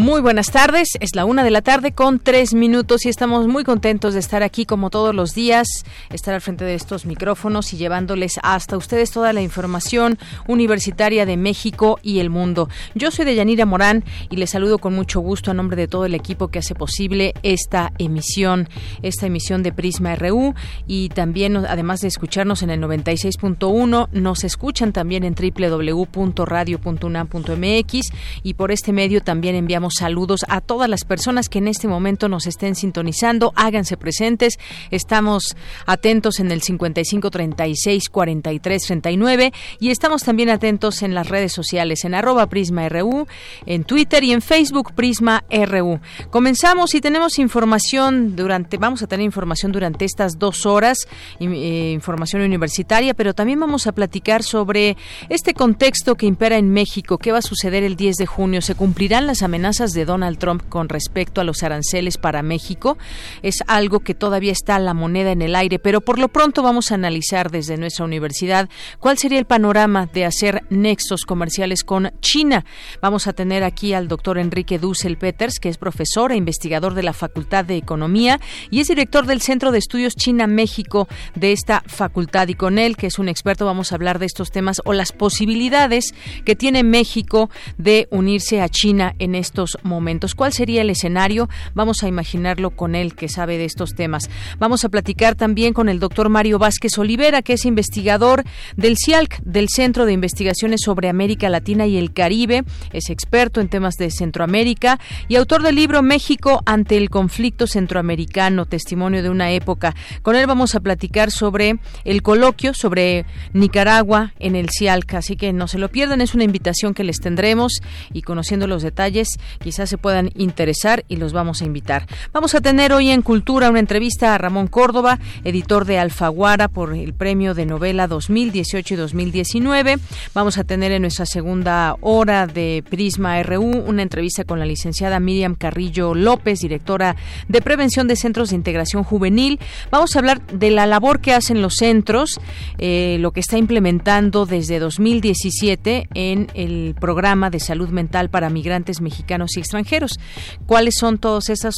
Muy buenas tardes, es la una de la tarde con tres minutos y estamos muy contentos de estar aquí como todos los días, estar al frente de estos micrófonos y llevándoles hasta ustedes toda la información universitaria de México y el mundo. Yo soy Deyanira Morán y les saludo con mucho gusto a nombre de todo el equipo que hace posible esta emisión, esta emisión de Prisma RU y también además de escucharnos en el 96.1, nos escuchan también en www.radio.unam.mx y por este medio también enviamos saludos a todas las personas que en este momento nos estén sintonizando. Háganse presentes. Estamos atentos en el 55 36 43 39 y estamos también atentos en las redes sociales en arroba Prisma RU, en Twitter y en Facebook Prisma RU. Comenzamos y tenemos información durante, vamos a tener información durante estas dos horas, eh, información universitaria, pero también vamos a platicar sobre este contexto que impera en México. ¿Qué va a suceder el 10 de junio? ¿Se cumplirán las amenazas? De Donald Trump con respecto a los aranceles para México es algo que todavía está la moneda en el aire, pero por lo pronto vamos a analizar desde nuestra universidad cuál sería el panorama de hacer nexos comerciales con China. Vamos a tener aquí al doctor Enrique Dussel Peters, que es profesor e investigador de la Facultad de Economía y es director del Centro de Estudios China-México de esta facultad. Y con él, que es un experto, vamos a hablar de estos temas o las posibilidades que tiene México de unirse a China en estos momentos. ¿Cuál sería el escenario? Vamos a imaginarlo con él, que sabe de estos temas. Vamos a platicar también con el doctor Mario Vázquez Olivera, que es investigador del CIALC, del Centro de Investigaciones sobre América Latina y el Caribe. Es experto en temas de Centroamérica y autor del libro México ante el conflicto centroamericano, testimonio de una época. Con él vamos a platicar sobre el coloquio sobre Nicaragua en el CIALC, así que no se lo pierdan, es una invitación que les tendremos y conociendo los detalles quizás se puedan interesar y los vamos a invitar. Vamos a tener hoy en Cultura una entrevista a Ramón Córdoba, editor de Alfaguara por el premio de novela 2018 y 2019. Vamos a tener en nuestra segunda hora de Prisma RU una entrevista con la licenciada Miriam Carrillo López, directora de Prevención de Centros de Integración Juvenil. Vamos a hablar de la labor que hacen los centros, eh, lo que está implementando desde 2017 en el programa de salud mental para migrantes mexicanos y extranjeros. ¿Cuáles son todas esas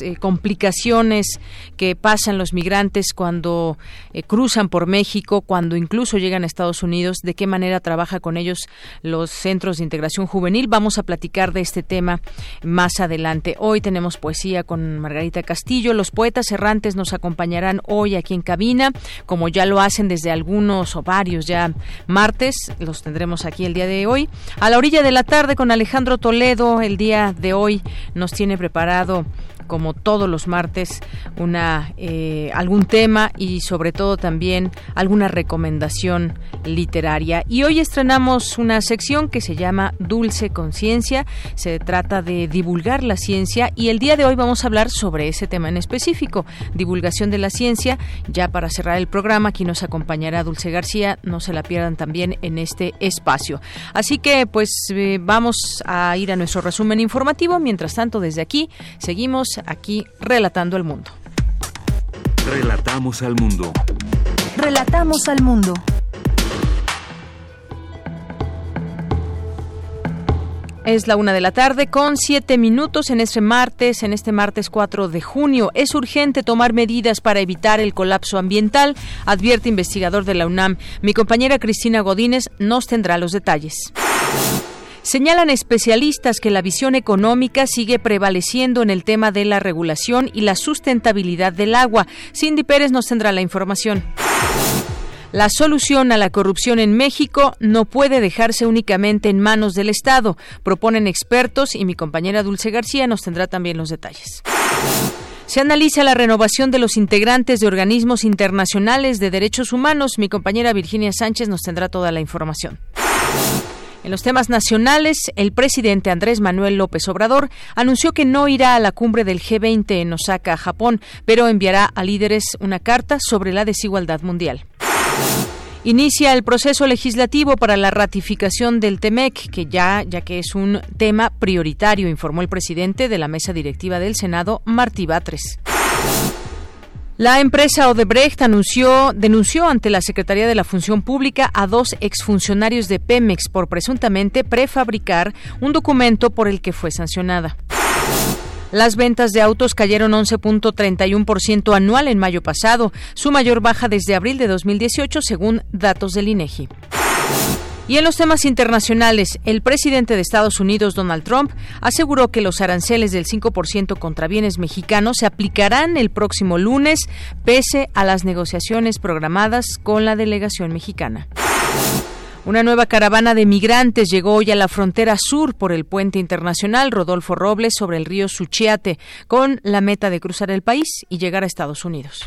eh, complicaciones que pasan los migrantes cuando eh, cruzan por México, cuando incluso llegan a Estados Unidos? ¿De qué manera trabaja con ellos los centros de integración juvenil? Vamos a platicar de este tema más adelante. Hoy tenemos poesía con Margarita Castillo. Los poetas errantes nos acompañarán hoy aquí en cabina, como ya lo hacen desde algunos o varios ya martes. Los tendremos aquí el día de hoy. A la orilla de la tarde con Alejandro Toledo, el día de hoy nos tiene preparado como todos los martes, una eh, algún tema y sobre todo también alguna recomendación literaria. Y hoy estrenamos una sección que se llama Dulce Conciencia. Se trata de divulgar la ciencia y el día de hoy vamos a hablar sobre ese tema en específico, divulgación de la ciencia. Ya para cerrar el programa, aquí nos acompañará Dulce García. No se la pierdan también en este espacio. Así que pues eh, vamos a ir a nuestro resumen informativo. Mientras tanto, desde aquí seguimos aquí relatando el mundo. Relatamos al mundo. Relatamos al mundo. Es la una de la tarde con siete minutos en este martes, en este martes 4 de junio. Es urgente tomar medidas para evitar el colapso ambiental, advierte investigador de la UNAM. Mi compañera Cristina Godínez nos tendrá los detalles. Señalan especialistas que la visión económica sigue prevaleciendo en el tema de la regulación y la sustentabilidad del agua. Cindy Pérez nos tendrá la información. La solución a la corrupción en México no puede dejarse únicamente en manos del Estado, proponen expertos y mi compañera Dulce García nos tendrá también los detalles. Se analiza la renovación de los integrantes de organismos internacionales de derechos humanos. Mi compañera Virginia Sánchez nos tendrá toda la información. En los temas nacionales, el presidente Andrés Manuel López Obrador anunció que no irá a la cumbre del G20 en Osaka, Japón, pero enviará a líderes una carta sobre la desigualdad mundial. Inicia el proceso legislativo para la ratificación del TEMEC, que ya, ya que es un tema prioritario, informó el presidente de la mesa directiva del Senado, Martí Batres. La empresa Odebrecht denunció ante la Secretaría de la Función Pública a dos exfuncionarios de Pemex por presuntamente prefabricar un documento por el que fue sancionada. Las ventas de autos cayeron 11.31% anual en mayo pasado, su mayor baja desde abril de 2018, según datos del INEGI. Y en los temas internacionales, el presidente de Estados Unidos, Donald Trump, aseguró que los aranceles del 5% contra bienes mexicanos se aplicarán el próximo lunes, pese a las negociaciones programadas con la delegación mexicana. Una nueva caravana de migrantes llegó hoy a la frontera sur por el puente internacional Rodolfo Robles sobre el río Suchiate, con la meta de cruzar el país y llegar a Estados Unidos.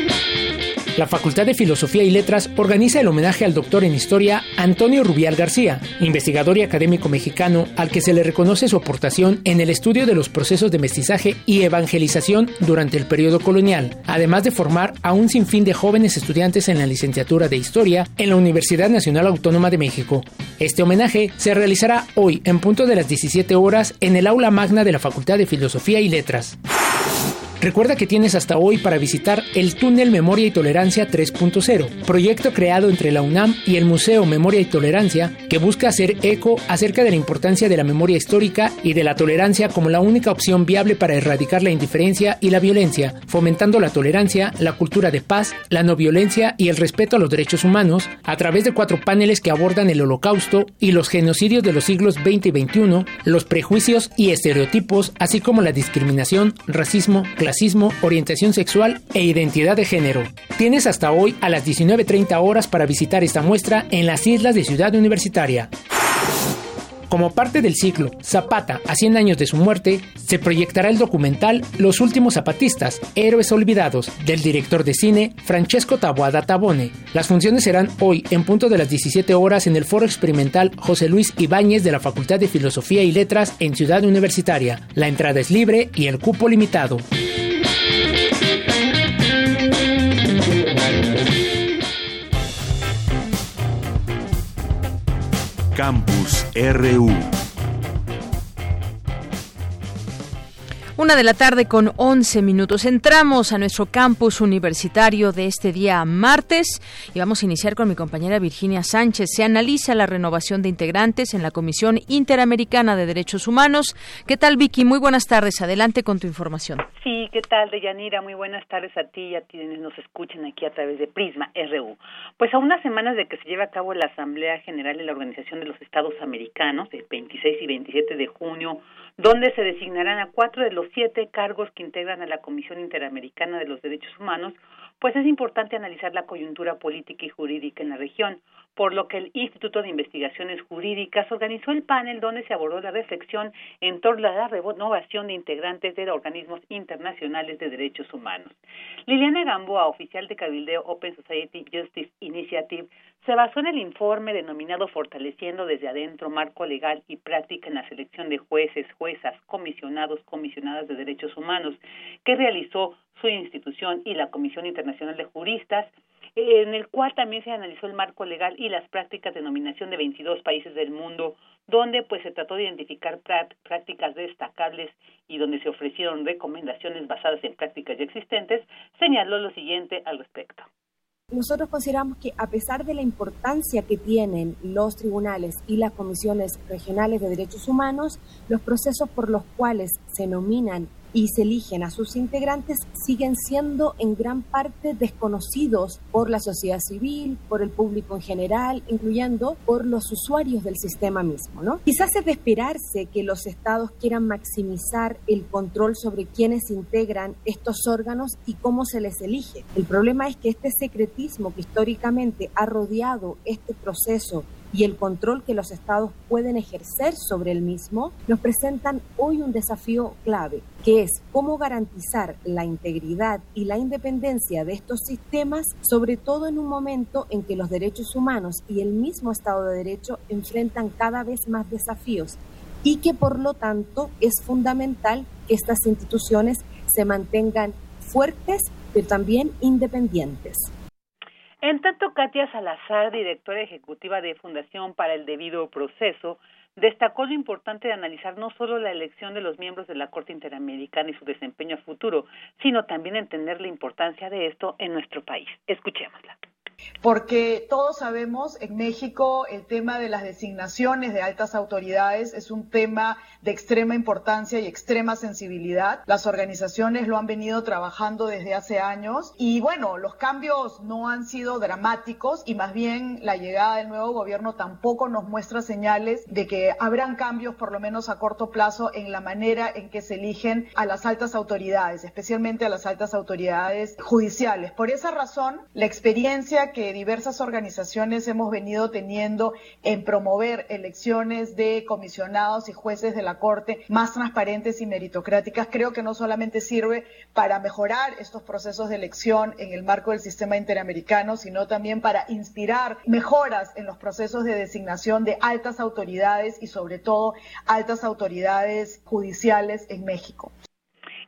La Facultad de Filosofía y Letras organiza el homenaje al doctor en historia Antonio Rubial García, investigador y académico mexicano al que se le reconoce su aportación en el estudio de los procesos de mestizaje y evangelización durante el periodo colonial, además de formar a un sinfín de jóvenes estudiantes en la licenciatura de Historia en la Universidad Nacional Autónoma de México. Este homenaje se realizará hoy en punto de las 17 horas en el aula magna de la Facultad de Filosofía y Letras. Recuerda que tienes hasta hoy para visitar el Túnel Memoria y Tolerancia 3.0, proyecto creado entre la UNAM y el Museo Memoria y Tolerancia que busca hacer eco acerca de la importancia de la memoria histórica y de la tolerancia como la única opción viable para erradicar la indiferencia y la violencia, fomentando la tolerancia, la cultura de paz, la no violencia y el respeto a los derechos humanos, a través de cuatro paneles que abordan el holocausto y los genocidios de los siglos XX y XXI, los prejuicios y estereotipos, así como la discriminación, racismo, racismo, orientación sexual e identidad de género. Tienes hasta hoy a las 19.30 horas para visitar esta muestra en las islas de Ciudad Universitaria. Como parte del ciclo Zapata a 100 años de su muerte, se proyectará el documental Los últimos zapatistas, héroes olvidados, del director de cine Francesco Taboada Tabone. Las funciones serán hoy en punto de las 17 horas en el Foro Experimental José Luis Ibáñez de la Facultad de Filosofía y Letras en Ciudad Universitaria. La entrada es libre y el cupo limitado. Campus RU. Una de la tarde con 11 minutos. Entramos a nuestro campus universitario de este día martes y vamos a iniciar con mi compañera Virginia Sánchez. Se analiza la renovación de integrantes en la Comisión Interamericana de Derechos Humanos. ¿Qué tal, Vicky? Muy buenas tardes. Adelante con tu información. Sí, ¿qué tal, Deyanira? Muy buenas tardes a ti y a quienes nos escuchan aquí a través de Prisma RU. Pues a unas semanas de que se lleve a cabo la Asamblea General de la Organización de los Estados Americanos, el 26 y 27 de junio, donde se designarán a cuatro de los siete cargos que integran a la Comisión Interamericana de los Derechos Humanos, pues es importante analizar la coyuntura política y jurídica en la región, por lo que el Instituto de Investigaciones Jurídicas organizó el panel donde se abordó la reflexión en torno a la renovación de integrantes de organismos internacionales de derechos humanos. Liliana Gamboa, oficial de Cabildeo Open Society Justice Initiative, se basó en el informe denominado Fortaleciendo desde adentro marco legal y práctica en la selección de jueces, juezas, comisionados, comisionadas de derechos humanos, que realizó su institución y la Comisión Internacional de Juristas, en el cual también se analizó el marco legal y las prácticas de nominación de 22 países del mundo, donde pues se trató de identificar prácticas destacables y donde se ofrecieron recomendaciones basadas en prácticas ya existentes, señaló lo siguiente al respecto. Nosotros consideramos que a pesar de la importancia que tienen los tribunales y las comisiones regionales de derechos humanos, los procesos por los cuales se nominan y se eligen a sus integrantes siguen siendo en gran parte desconocidos por la sociedad civil, por el público en general, incluyendo por los usuarios del sistema mismo. ¿no? Quizás es de esperarse que los estados quieran maximizar el control sobre quienes integran estos órganos y cómo se les elige. El problema es que este secretismo que históricamente ha rodeado este proceso y el control que los estados pueden ejercer sobre el mismo, nos presentan hoy un desafío clave, que es cómo garantizar la integridad y la independencia de estos sistemas, sobre todo en un momento en que los derechos humanos y el mismo Estado de Derecho enfrentan cada vez más desafíos y que por lo tanto es fundamental que estas instituciones se mantengan fuertes, pero también independientes. En tanto, Katia Salazar, directora ejecutiva de Fundación para el Debido Proceso, destacó lo importante de analizar no solo la elección de los miembros de la Corte Interamericana y su desempeño a futuro, sino también entender la importancia de esto en nuestro país. Escuchémosla porque todos sabemos en México el tema de las designaciones de altas autoridades es un tema de extrema importancia y extrema sensibilidad. Las organizaciones lo han venido trabajando desde hace años y bueno, los cambios no han sido dramáticos y más bien la llegada del nuevo gobierno tampoco nos muestra señales de que habrán cambios por lo menos a corto plazo en la manera en que se eligen a las altas autoridades, especialmente a las altas autoridades judiciales. Por esa razón, la experiencia que diversas organizaciones hemos venido teniendo en promover elecciones de comisionados y jueces de la Corte más transparentes y meritocráticas, creo que no solamente sirve para mejorar estos procesos de elección en el marco del sistema interamericano, sino también para inspirar mejoras en los procesos de designación de altas autoridades y sobre todo altas autoridades judiciales en México.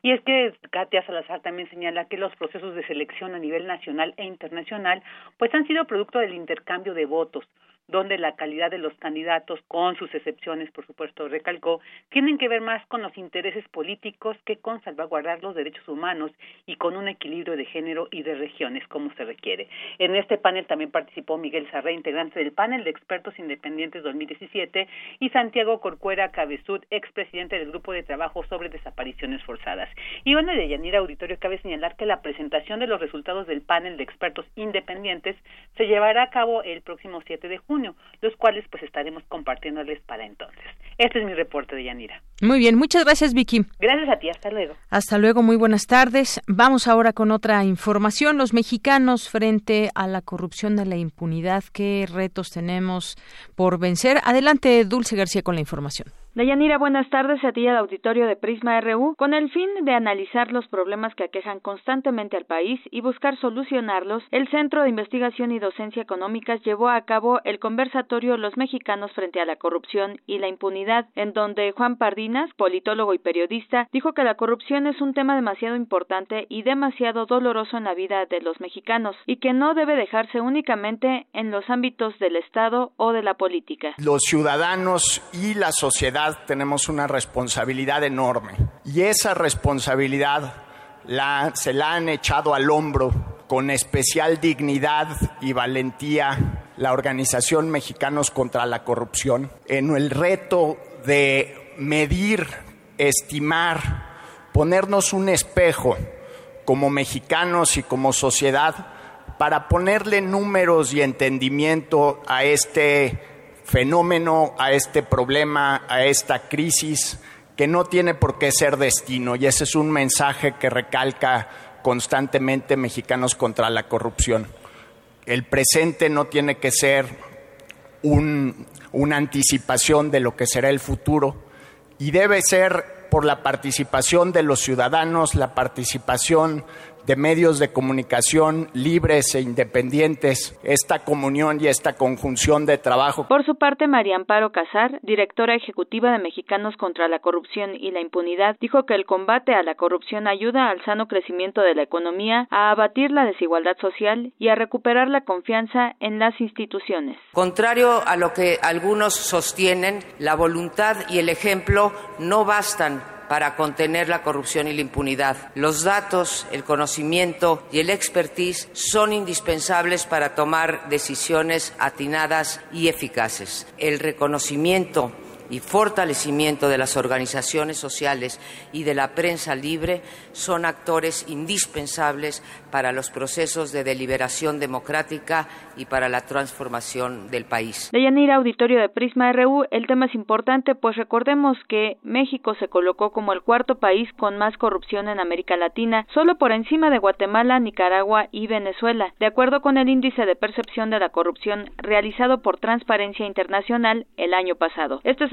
Y es que Katia Salazar también señala que los procesos de selección a nivel nacional e internacional pues han sido producto del intercambio de votos, donde la calidad de los candidatos, con sus excepciones, por supuesto, recalcó, tienen que ver más con los intereses políticos que con salvaguardar los derechos humanos y con un equilibrio de género y de regiones como se requiere. En este panel también participó Miguel Sarré, integrante del panel de expertos independientes 2017, y Santiago Corcuera Cabezud, expresidente del Grupo de Trabajo sobre Desapariciones Forzadas. Y bueno, de Yanira Auditorio cabe señalar que la presentación de los resultados del panel de expertos independientes se llevará a cabo el próximo 7 de junio los cuales pues estaremos compartiéndoles para entonces. Este es mi reporte de Yanira. Muy bien, muchas gracias Vicky. Gracias a ti, hasta luego. Hasta luego, muy buenas tardes. Vamos ahora con otra información. Los mexicanos frente a la corrupción y la impunidad, ¿qué retos tenemos por vencer? Adelante, Dulce García, con la información. Dayanira, buenas tardes a ti al auditorio de Prisma RU. Con el fin de analizar los problemas que aquejan constantemente al país y buscar solucionarlos, el Centro de Investigación y Docencia Económicas llevó a cabo el conversatorio Los mexicanos frente a la corrupción y la impunidad, en donde Juan Pardinas, politólogo y periodista, dijo que la corrupción es un tema demasiado importante y demasiado doloroso en la vida de los mexicanos y que no debe dejarse únicamente en los ámbitos del Estado o de la política. Los ciudadanos y la sociedad tenemos una responsabilidad enorme. Y esa responsabilidad la, se la han echado al hombro con especial dignidad y valentía la Organización Mexicanos contra la Corrupción en el reto de medir, estimar, ponernos un espejo como mexicanos y como sociedad para ponerle números y entendimiento a este fenómeno, a este problema, a esta crisis que no tiene por qué ser destino. Y ese es un mensaje que recalca constantemente Mexicanos contra la corrupción. El presente no tiene que ser una anticipación de lo que será el futuro y debe ser por la participación de los ciudadanos, la participación de medios de comunicación libres e independientes, esta comunión y esta conjunción de trabajo. Por su parte, María Amparo Casar, directora ejecutiva de Mexicanos contra la Corrupción y la Impunidad, dijo que el combate a la corrupción ayuda al sano crecimiento de la economía, a abatir la desigualdad social y a recuperar la confianza en las instituciones. Contrario a lo que algunos sostienen, la voluntad y el ejemplo no bastan para contener la corrupción y la impunidad. Los datos, el conocimiento y el expertise son indispensables para tomar decisiones atinadas y eficaces. El reconocimiento y fortalecimiento de las organizaciones sociales y de la prensa libre son actores indispensables para los procesos de deliberación democrática y para la transformación del país. Deyanira, auditorio de Prisma RU, el tema es importante, pues recordemos que México se colocó como el cuarto país con más corrupción en América Latina, solo por encima de Guatemala, Nicaragua y Venezuela, de acuerdo con el índice de percepción de la corrupción realizado por Transparencia Internacional el año pasado. Este es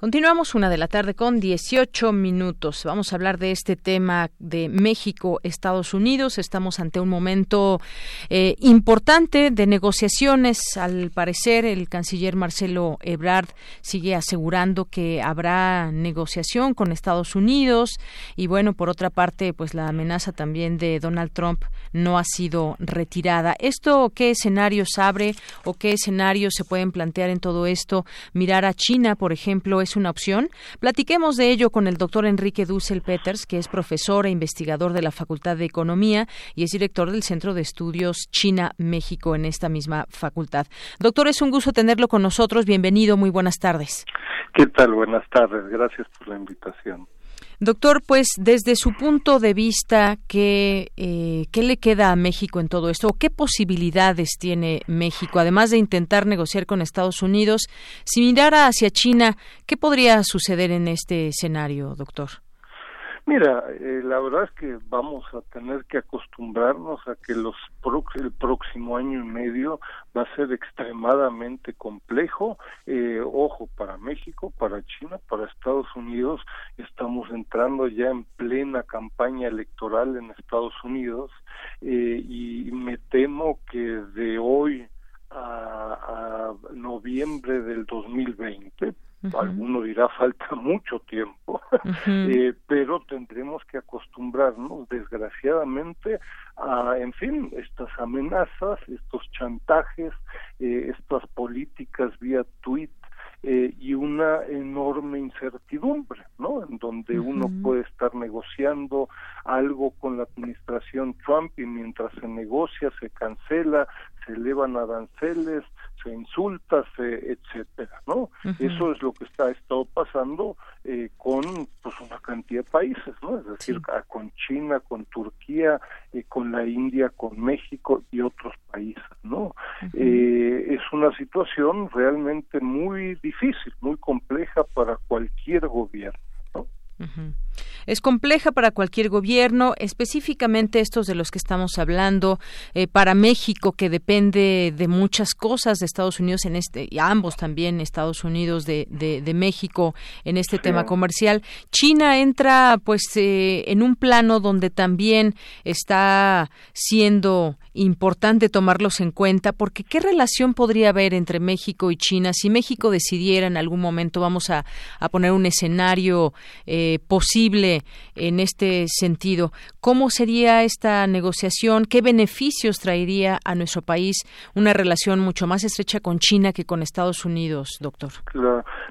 Continuamos una de la tarde con 18 minutos. Vamos a hablar de este tema de México, Estados Unidos. Estamos ante un momento eh, importante de negociaciones. Al parecer, el canciller Marcelo Ebrard sigue asegurando que habrá negociación con Estados Unidos. Y bueno, por otra parte, pues la amenaza también de Donald Trump no ha sido retirada. ¿Esto qué escenarios abre o qué escenarios se pueden plantear en todo esto? Mirar a China, por ejemplo, es una opción? Platiquemos de ello con el doctor Enrique Dussel Peters, que es profesor e investigador de la Facultad de Economía y es director del Centro de Estudios China-México en esta misma facultad. Doctor, es un gusto tenerlo con nosotros. Bienvenido, muy buenas tardes. ¿Qué tal? Buenas tardes. Gracias por la invitación. Doctor, pues desde su punto de vista, ¿qué, eh, ¿qué le queda a México en todo esto? ¿Qué posibilidades tiene México, además de intentar negociar con Estados Unidos? Si mirara hacia China, ¿qué podría suceder en este escenario, doctor? Mira, eh, la verdad es que vamos a tener que acostumbrarnos a que los el próximo año y medio va a ser extremadamente complejo. Eh, ojo, para México, para China, para Estados Unidos, estamos entrando ya en plena campaña electoral en Estados Unidos eh, y me temo que de hoy a, a noviembre del 2020 Alguno dirá falta mucho tiempo, eh, pero tendremos que acostumbrarnos, desgraciadamente, a, en fin, estas amenazas, estos chantajes, eh, estas políticas vía tweet eh, y una enorme incertidumbre, ¿no? En donde uno puede estar negociando algo con la administración Trump y mientras se negocia se cancela, se elevan aranceles, se insulta, se etcétera, ¿no? Eso es lo que está estado pasando eh, con pues una cantidad de países, ¿no? Es decir, con China, con Turquía, eh, con la India, con México y otros países, ¿no? eh, es una situación realmente muy difícil, muy compleja para cualquier gobierno. Es compleja para cualquier gobierno, específicamente estos de los que estamos hablando, eh, para México, que depende de muchas cosas de Estados Unidos en este, y ambos también Estados Unidos de, de, México en este tema comercial. China entra pues eh, en un plano donde también está siendo importante tomarlos en cuenta porque qué relación podría haber entre México y China si México decidiera en algún momento vamos a, a poner un escenario eh, posible en este sentido cómo sería esta negociación qué beneficios traería a nuestro país una relación mucho más estrecha con China que con Estados Unidos doctor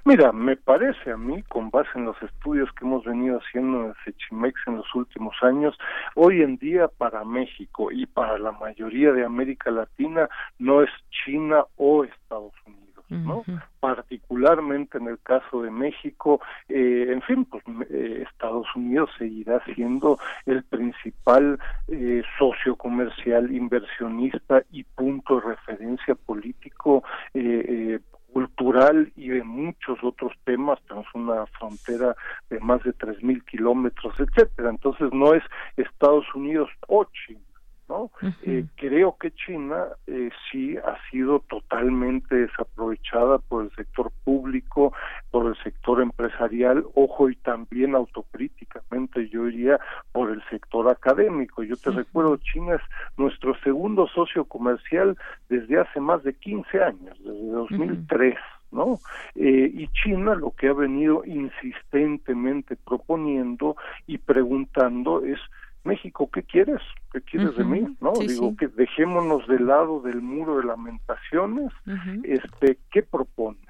mira me parece a mí con base en los estudios que hemos venido haciendo en Sechimex en los últimos años hoy en día para México y para la mayoría de América Latina no es China o Estados Unidos, ¿no? Particularmente en el caso de México, eh, en fin, pues eh, Estados Unidos seguirá siendo el principal eh, socio comercial, inversionista y punto de referencia político eh, cultural y de muchos otros temas, tenemos una frontera de más de tres mil kilómetros, etcétera. Entonces no es Estados Unidos o China, ¿no? eh, creo que China eh, sí ha sido totalmente desaprovechada por el sector público, por el sector empresarial, ojo y también autocríticamente yo diría por el sector académico. Yo te recuerdo, China es nuestro segundo socio comercial desde hace más de 15 años, desde 2003. ¿no? Eh, y China lo que ha venido insistentemente proponiendo y preguntando es México, ¿qué quieres? ¿Qué quieres de mí? ¿No? Digo que dejémonos de lado del muro de lamentaciones, este, ¿qué propones?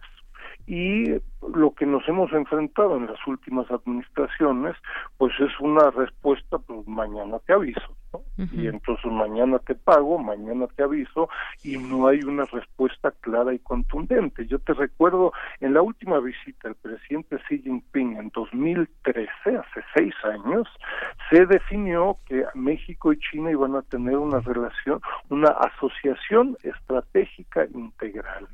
Y lo que nos hemos enfrentado en las últimas administraciones pues es una respuesta pues mañana te aviso ¿no? y entonces mañana te pago mañana te aviso y no hay una respuesta clara y contundente. Yo te recuerdo en la última visita del presidente Xi Jinping en 2013 hace seis años se definió que México y China iban a tener una relación una asociación estratégica integral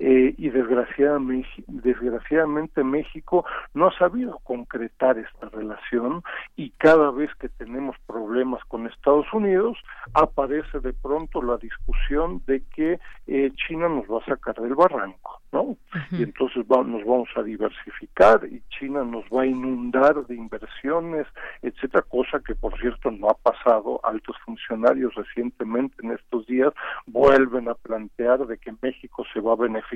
eh, y desgraciadamente, desgraciadamente México no ha sabido concretar esta relación y cada vez que tenemos problemas con Estados Unidos aparece de pronto la discusión de que eh, China nos va a sacar del barranco, ¿no? Y entonces nos vamos a diversificar y China nos va a inundar de inversiones, etcétera, cosa que por cierto no ha pasado. Altos funcionarios recientemente en estos días vuelven a plantear de que México se va a beneficiar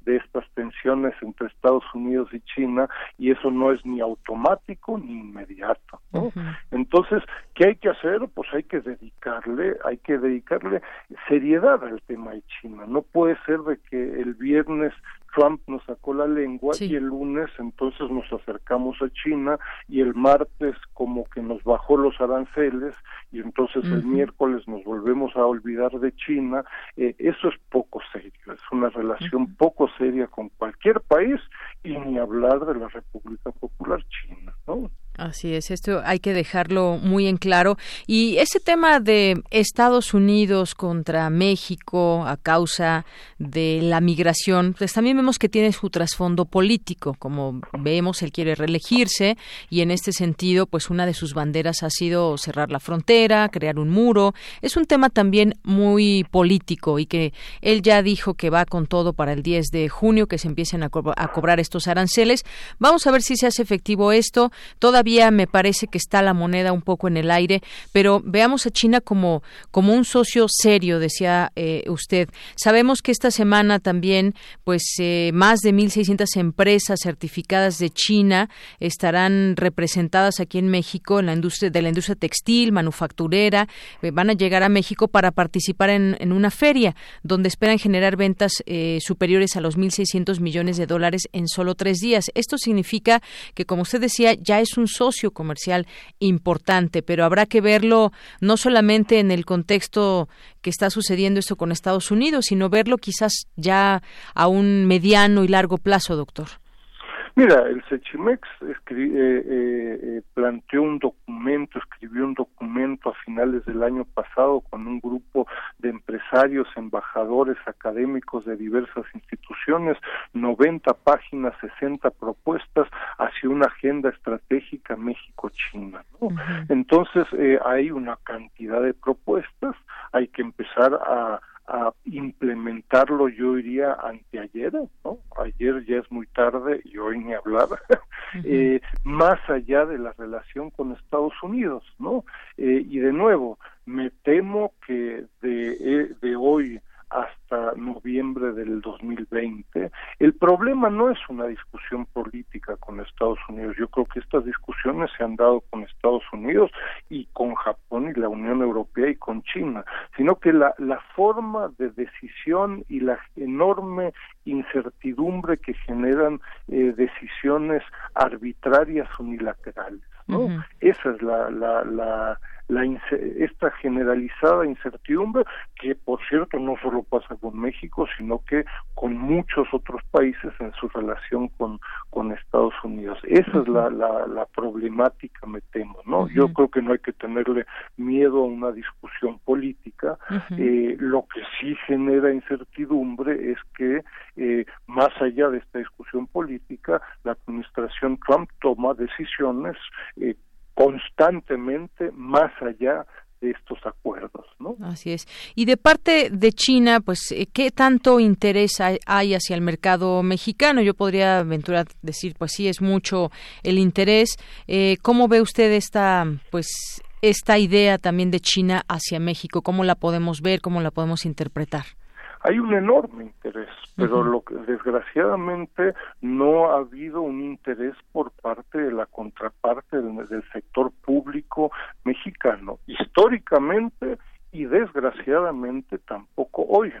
de estas tensiones entre Estados Unidos y China y eso no es ni automático ni inmediato. ¿no? Entonces, ¿qué hay que hacer? Pues hay que dedicarle, hay que dedicarle seriedad al tema de China. No puede ser de que el viernes Trump nos sacó la lengua y el lunes entonces nos acercamos a China y el martes como que nos bajó los aranceles y entonces el miércoles nos volvemos a olvidar de China. Eh, eso es poco serio, es una relación poco seria con cualquier país y ni hablar de la República Popular China, ¿no? Así es, esto hay que dejarlo muy en claro. Y ese tema de Estados Unidos contra México a causa de la migración, pues también vemos que tiene su trasfondo político. Como vemos, él quiere reelegirse y en este sentido, pues una de sus banderas ha sido cerrar la frontera, crear un muro. Es un tema también muy político y que él ya dijo que va con todo para el 10 de junio, que se empiecen a, a cobrar estos aranceles. Vamos a ver si se hace efectivo esto. Todavía me parece que está la moneda un poco en el aire, pero veamos a China como, como un socio serio, decía eh, usted. Sabemos que esta semana también, pues, eh, más de 1.600 empresas certificadas de China estarán representadas aquí en México en la industria de la industria textil, manufacturera, eh, van a llegar a México para participar en, una feria donde esperan generar ventas superiores a los 1.600 millones de dólares en solo tres días. Esto significa que, como usted decía, ya es un socio comercial importante, pero habrá que verlo no solamente en el contexto que está sucediendo esto con Estados Unidos, sino verlo quizás ya a un mediano y largo plazo, doctor. Mira, el Sechimex eh, eh, eh, planteó un documento, escribió un documento a finales del año pasado con un grupo de empresarios, embajadores, académicos de diversas instituciones, 90 páginas, 60 propuestas hacia una agenda estratégica México-China. Entonces, hay una cantidad de propuestas, hay que empezar a a implementarlo yo iría anteayer, ¿no? Ayer ya es muy tarde y hoy ni hablar, eh, más allá de la relación con Estados Unidos, ¿no? Eh, y de nuevo, me temo que de, eh, de hoy hasta noviembre del 2020. El problema no es una discusión política con Estados Unidos. Yo creo que estas discusiones se han dado con Estados Unidos y con Japón y la Unión Europea y con China, sino que la, la forma de decisión y la enorme incertidumbre que generan eh, decisiones arbitrarias unilaterales. ¿no? Esa es la, la, la la esta generalizada incertidumbre que por cierto no solo pasa con México sino que con muchos otros países en su relación con con Estados Unidos. Esa es la, la, la problemática me temo no yo creo que no hay que tenerle miedo a una discusión política. Eh, lo que sí genera incertidumbre es que eh, más allá de esta discusión política la administración Trump toma decisiones eh, constantemente más allá de estos acuerdos, ¿no? Así es. Y de parte de China, pues, eh, ¿qué tanto interés hay hacia el mercado mexicano? Yo podría aventurar decir, pues sí, es mucho el interés. Eh, ¿Cómo ve usted esta, pues, esta idea también de China hacia México? ¿Cómo la podemos ver? ¿Cómo la podemos interpretar? Hay un enorme interés, pero lo que desgraciadamente no ha habido un interés por parte de la contraparte del, del sector público mexicano, históricamente y desgraciadamente tampoco hoy.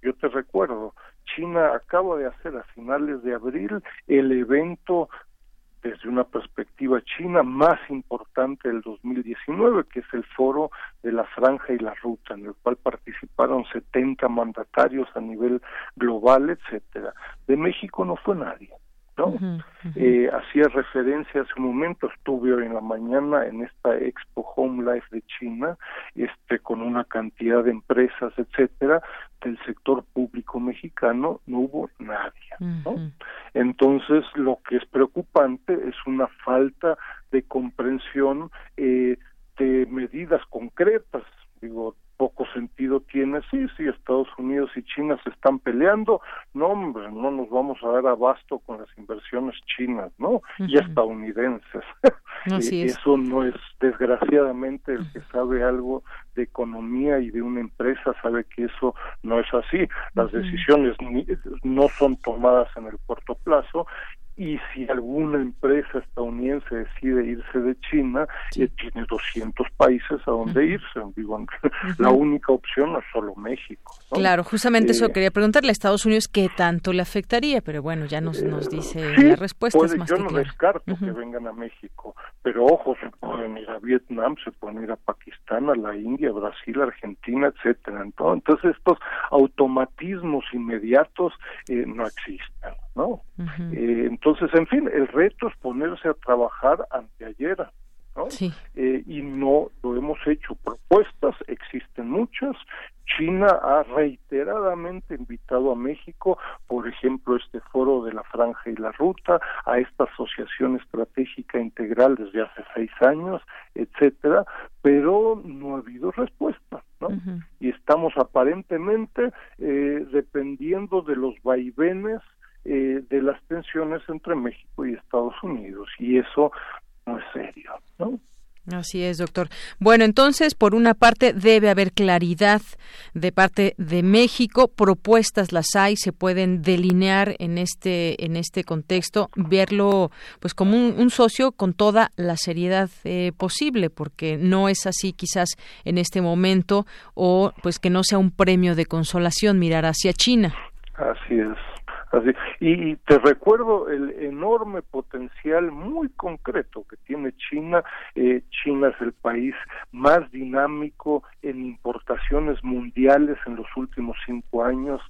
Yo te recuerdo, China acaba de hacer a finales de abril el evento desde una perspectiva china más importante del 2019, que es el foro de la franja y la ruta, en el cual participaron 70 mandatarios a nivel global, etcétera. De México no fue nadie. ¿No? Eh, hacía referencia hace un momento, estuve hoy en la mañana en esta Expo Home Life de China, este, con una cantidad de empresas, etcétera, del sector público mexicano no hubo nadie, ¿no? Entonces, lo que es preocupante es una falta de comprensión eh, de medidas concretas, digo, poco sentido tiene, sí, sí, Estados Unidos y China se están peleando, no, hombre, no nos vamos a dar abasto con las inversiones chinas, ¿no? Y estadounidenses. Eso no es, desgraciadamente, el que sabe algo de economía y de una empresa sabe que eso no es así. Las decisiones no son tomadas en el corto plazo y si alguna empresa estadounidense decide irse de China, eh, tiene 200 países a donde irse. Digo, la única opción no es solo México. Claro, justamente eso eh, quería preguntarle a Estados Unidos qué tanto le afectaría, pero bueno, ya nos, nos eh, dice la respuesta. más yo no descarto que vengan a México, pero ojo, se pueden ir a Vietnam, se pueden ir a Pakistán, a la India, Brasil, Argentina, etcétera. Entonces estos automatismos inmediatos no existen. ¿No? Eh, entonces, en fin, el reto es ponerse a trabajar anteayer, ¿no? Eh, y no lo hemos hecho. Propuestas existen muchas. China ha reiteradamente invitado a México, por ejemplo, este foro de la franja y la ruta, a esta asociación estratégica integral desde hace seis años, etcétera, pero no ha habido respuesta, ¿no? Y estamos aparentemente eh, dependiendo de los vaivenes eh, de las tensiones entre México y Estados Unidos y eso no es serio, ¿no? Así es, doctor. Bueno, entonces, por una parte, debe haber claridad de parte de México, propuestas las hay, se pueden delinear en este en este contexto, verlo pues como un, socio con toda la seriedad eh, posible, porque no es así quizás en este momento o pues que no sea un premio de consolación mirar hacia China. Así es. Así, y, te recuerdo el enorme potencial muy concreto que tiene China. Eh, China es el país más dinámico en importaciones mundiales en los últimos cinco años.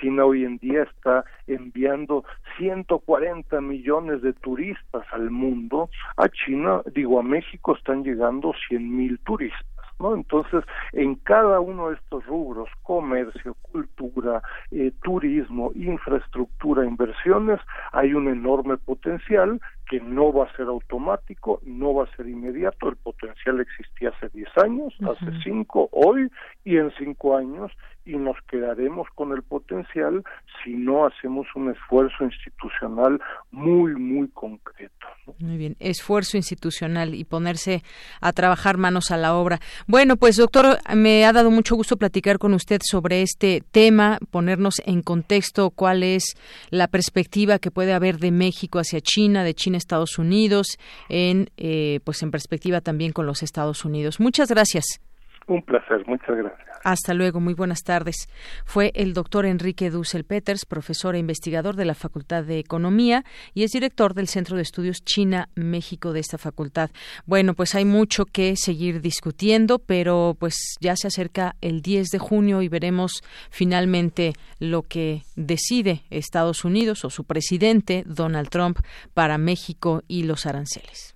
China hoy en día está enviando 140 millones de turistas al mundo. A China, digo, a México están llegando 100 mil turistas. ¿No? Entonces, en cada uno de estos rubros, comercio, cultura, eh, turismo, infraestructura, inversiones, hay un enorme potencial que no va a ser automático, no va a ser inmediato, el potencial existía hace 10 años, hace 5, hoy y en 5 años, y nos quedaremos con el potencial si no hacemos un esfuerzo institucional muy, muy concreto. Muy bien, esfuerzo institucional y ponerse a trabajar manos a la obra. Bueno, pues doctor, me ha dado mucho gusto platicar con usted sobre este tema, ponernos en contexto cuál es la perspectiva que puede haber de México hacia China, de China a Estados Unidos, en eh, pues en perspectiva también con los Estados Unidos. Muchas gracias. Un placer, muchas gracias. Hasta luego, muy buenas tardes. Fue el doctor Enrique Dussel Peters, profesor e investigador de la Facultad de Economía y es director del Centro de Estudios China-México de esta facultad. Bueno, pues hay mucho que seguir discutiendo, pero pues ya se acerca el 10 de junio y veremos finalmente lo que decide Estados Unidos o su presidente, Donald Trump, para México y los aranceles.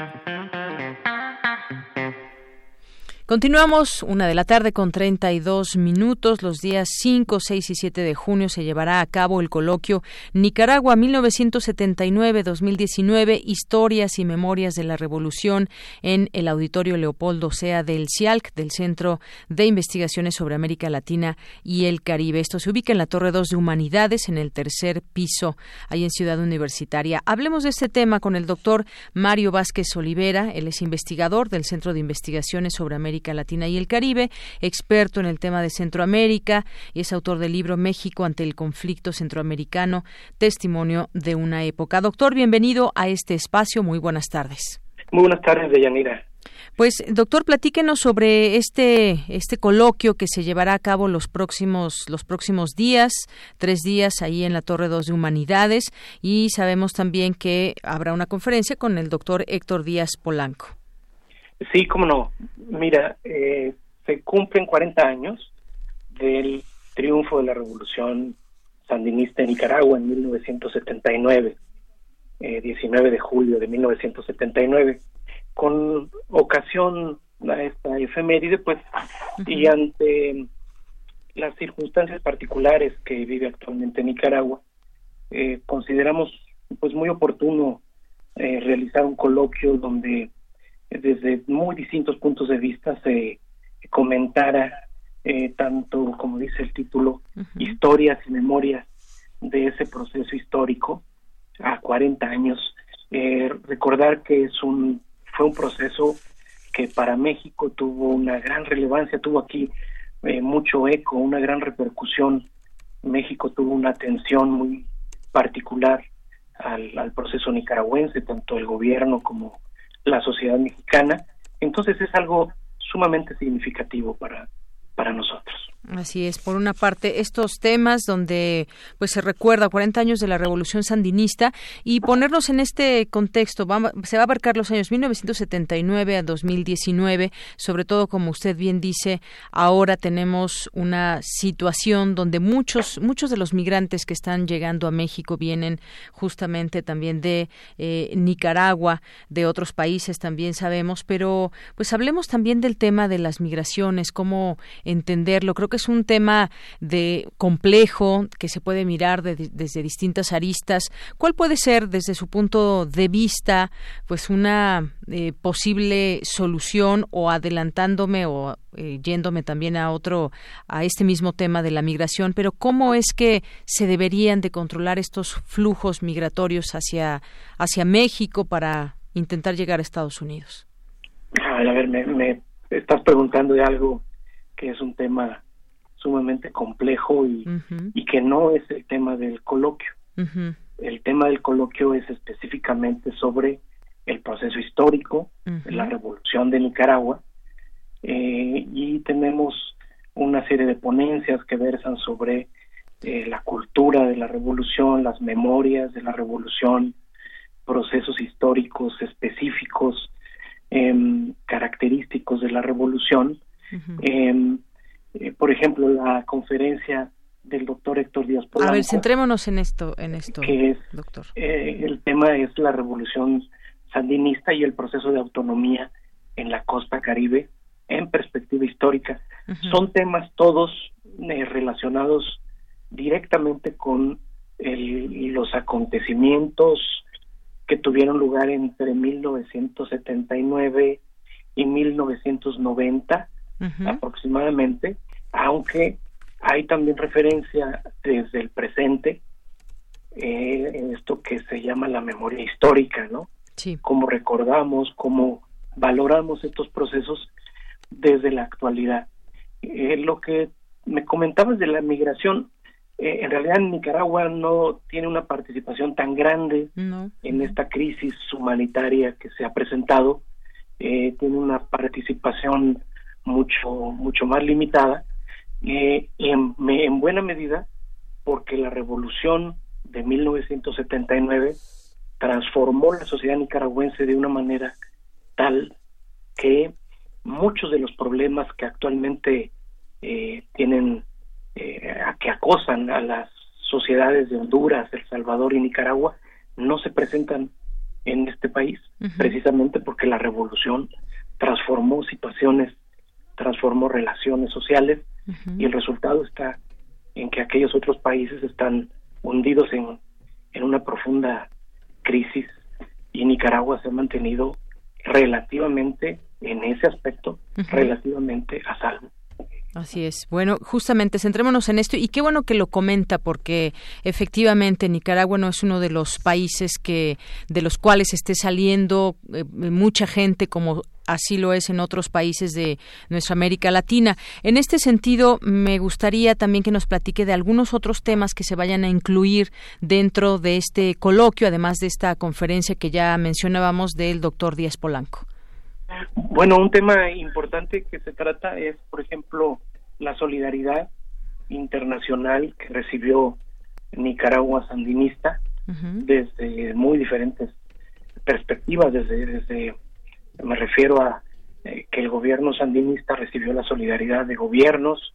Continuamos una de la tarde con 32 minutos. Los días 5, 6 y 7 de junio se llevará a cabo el coloquio Nicaragua 1979-2019, Historias y Memorias de la Revolución en el Auditorio Leopoldo Sea del CIALC, del Centro de Investigaciones sobre América Latina y el Caribe. Esto se ubica en la Torre 2 de Humanidades, en el tercer piso, ahí en Ciudad Universitaria. Hablemos de este tema con el doctor Mario Vázquez Olivera. Él es investigador del Centro de Investigaciones sobre América Latina y el Caribe, experto en el tema de Centroamérica y es autor del libro México ante el conflicto centroamericano, testimonio de una época. Doctor, bienvenido a este espacio. Muy buenas tardes. Muy buenas tardes, Deyanira. Pues, doctor, platíquenos sobre este, este coloquio que se llevará a cabo los próximos, los próximos días, tres días ahí en la Torre 2 de Humanidades, y sabemos también que habrá una conferencia con el doctor Héctor Díaz Polanco. Sí, cómo no. Mira, eh, se cumplen 40 años del triunfo de la revolución sandinista en Nicaragua en 1979, 19 eh, de julio de 1979, con ocasión a esta efeméride, pues, y ante las circunstancias particulares que vive actualmente Nicaragua, eh, consideramos pues muy oportuno realizar un coloquio donde desde muy distintos puntos de vista se comentara eh, tanto, como dice el título, historias y memorias de ese proceso histórico a 40 años. Eh, recordar que es un fue un proceso que para México tuvo una gran relevancia, tuvo aquí eh, mucho eco, una gran repercusión. México tuvo una atención muy particular al, al proceso nicaragüense, tanto el gobierno como la sociedad mexicana. Entonces es algo sumamente significativo para, para nosotros. Así es, por una parte, estos temas donde pues se recuerda 40 años de la Revolución Sandinista y ponernos en este contexto, se va a abarcar los años 1979 a 2019, sobre todo como usted bien dice, ahora tenemos una situación donde muchos muchos de los migrantes que están llegando a México vienen justamente también de eh, Nicaragua, de otros países también sabemos, pero pues hablemos también del tema de las migraciones, cómo entenderlo. Que es un tema de complejo que se puede mirar desde distintas aristas. ¿Cuál puede ser desde su punto de vista pues una eh, posible solución o adelantándome o eh, yéndome también a otro a este mismo tema de la migración, pero cómo es que se deberían de controlar estos flujos migratorios hacia hacia México para intentar llegar a Estados Unidos? A ver, me, me estás preguntando de algo que es un tema sumamente complejo y, y que no es el tema del coloquio. El tema del coloquio es específicamente sobre el proceso histórico de la revolución de Nicaragua eh, y tenemos una serie de ponencias que versan sobre eh, la cultura de la revolución, las memorias de la revolución, procesos históricos específicos, em, característicos de la revolución. Eh, por ejemplo, la conferencia del doctor Héctor Díaz Polanco. A ver, centrémonos en esto, en esto, que es, doctor. Eh, el tema es la revolución sandinista y el proceso de autonomía en la costa caribe en perspectiva histórica. Son temas todos eh, relacionados directamente con los acontecimientos que tuvieron lugar entre 1979 y 1990 aproximadamente, aunque hay también referencia desde el presente eh, en esto que se llama la memoria histórica, ¿no? Sí. Cómo recordamos, cómo valoramos estos procesos desde la actualidad. Eh, lo que me comentabas de la migración, eh, en realidad Nicaragua no tiene una participación tan grande en esta crisis humanitaria que se ha presentado, tiene una participación mucho, mucho más limitada, eh, en, en buena medida porque la revolución de 1979 transformó la sociedad nicaragüense de una manera tal que muchos de los problemas que actualmente eh, tienen eh, que acosan a las sociedades de Honduras, El Salvador y Nicaragua no se presentan en este país precisamente porque la revolución transformó situaciones transformó relaciones sociales y el resultado está en que aquellos otros países están hundidos en, en una profunda crisis y Nicaragua se ha mantenido relativamente en ese aspecto relativamente a salvo. Así es. Bueno, justamente centrémonos en esto y qué bueno que lo comenta porque efectivamente Nicaragua no es uno de los países que de los cuales esté saliendo eh, mucha gente como así lo es en otros países de nuestra América Latina. En este sentido, me gustaría también que nos platique de algunos otros temas que se vayan a incluir dentro de este coloquio, además de esta conferencia que ya mencionábamos del doctor Díaz Polanco. Bueno, un tema importante que se trata es, por ejemplo, la solidaridad internacional que recibió Nicaragua sandinista desde muy diferentes perspectivas, desde, desde me refiero a eh, que el gobierno sandinista recibió la solidaridad de gobiernos,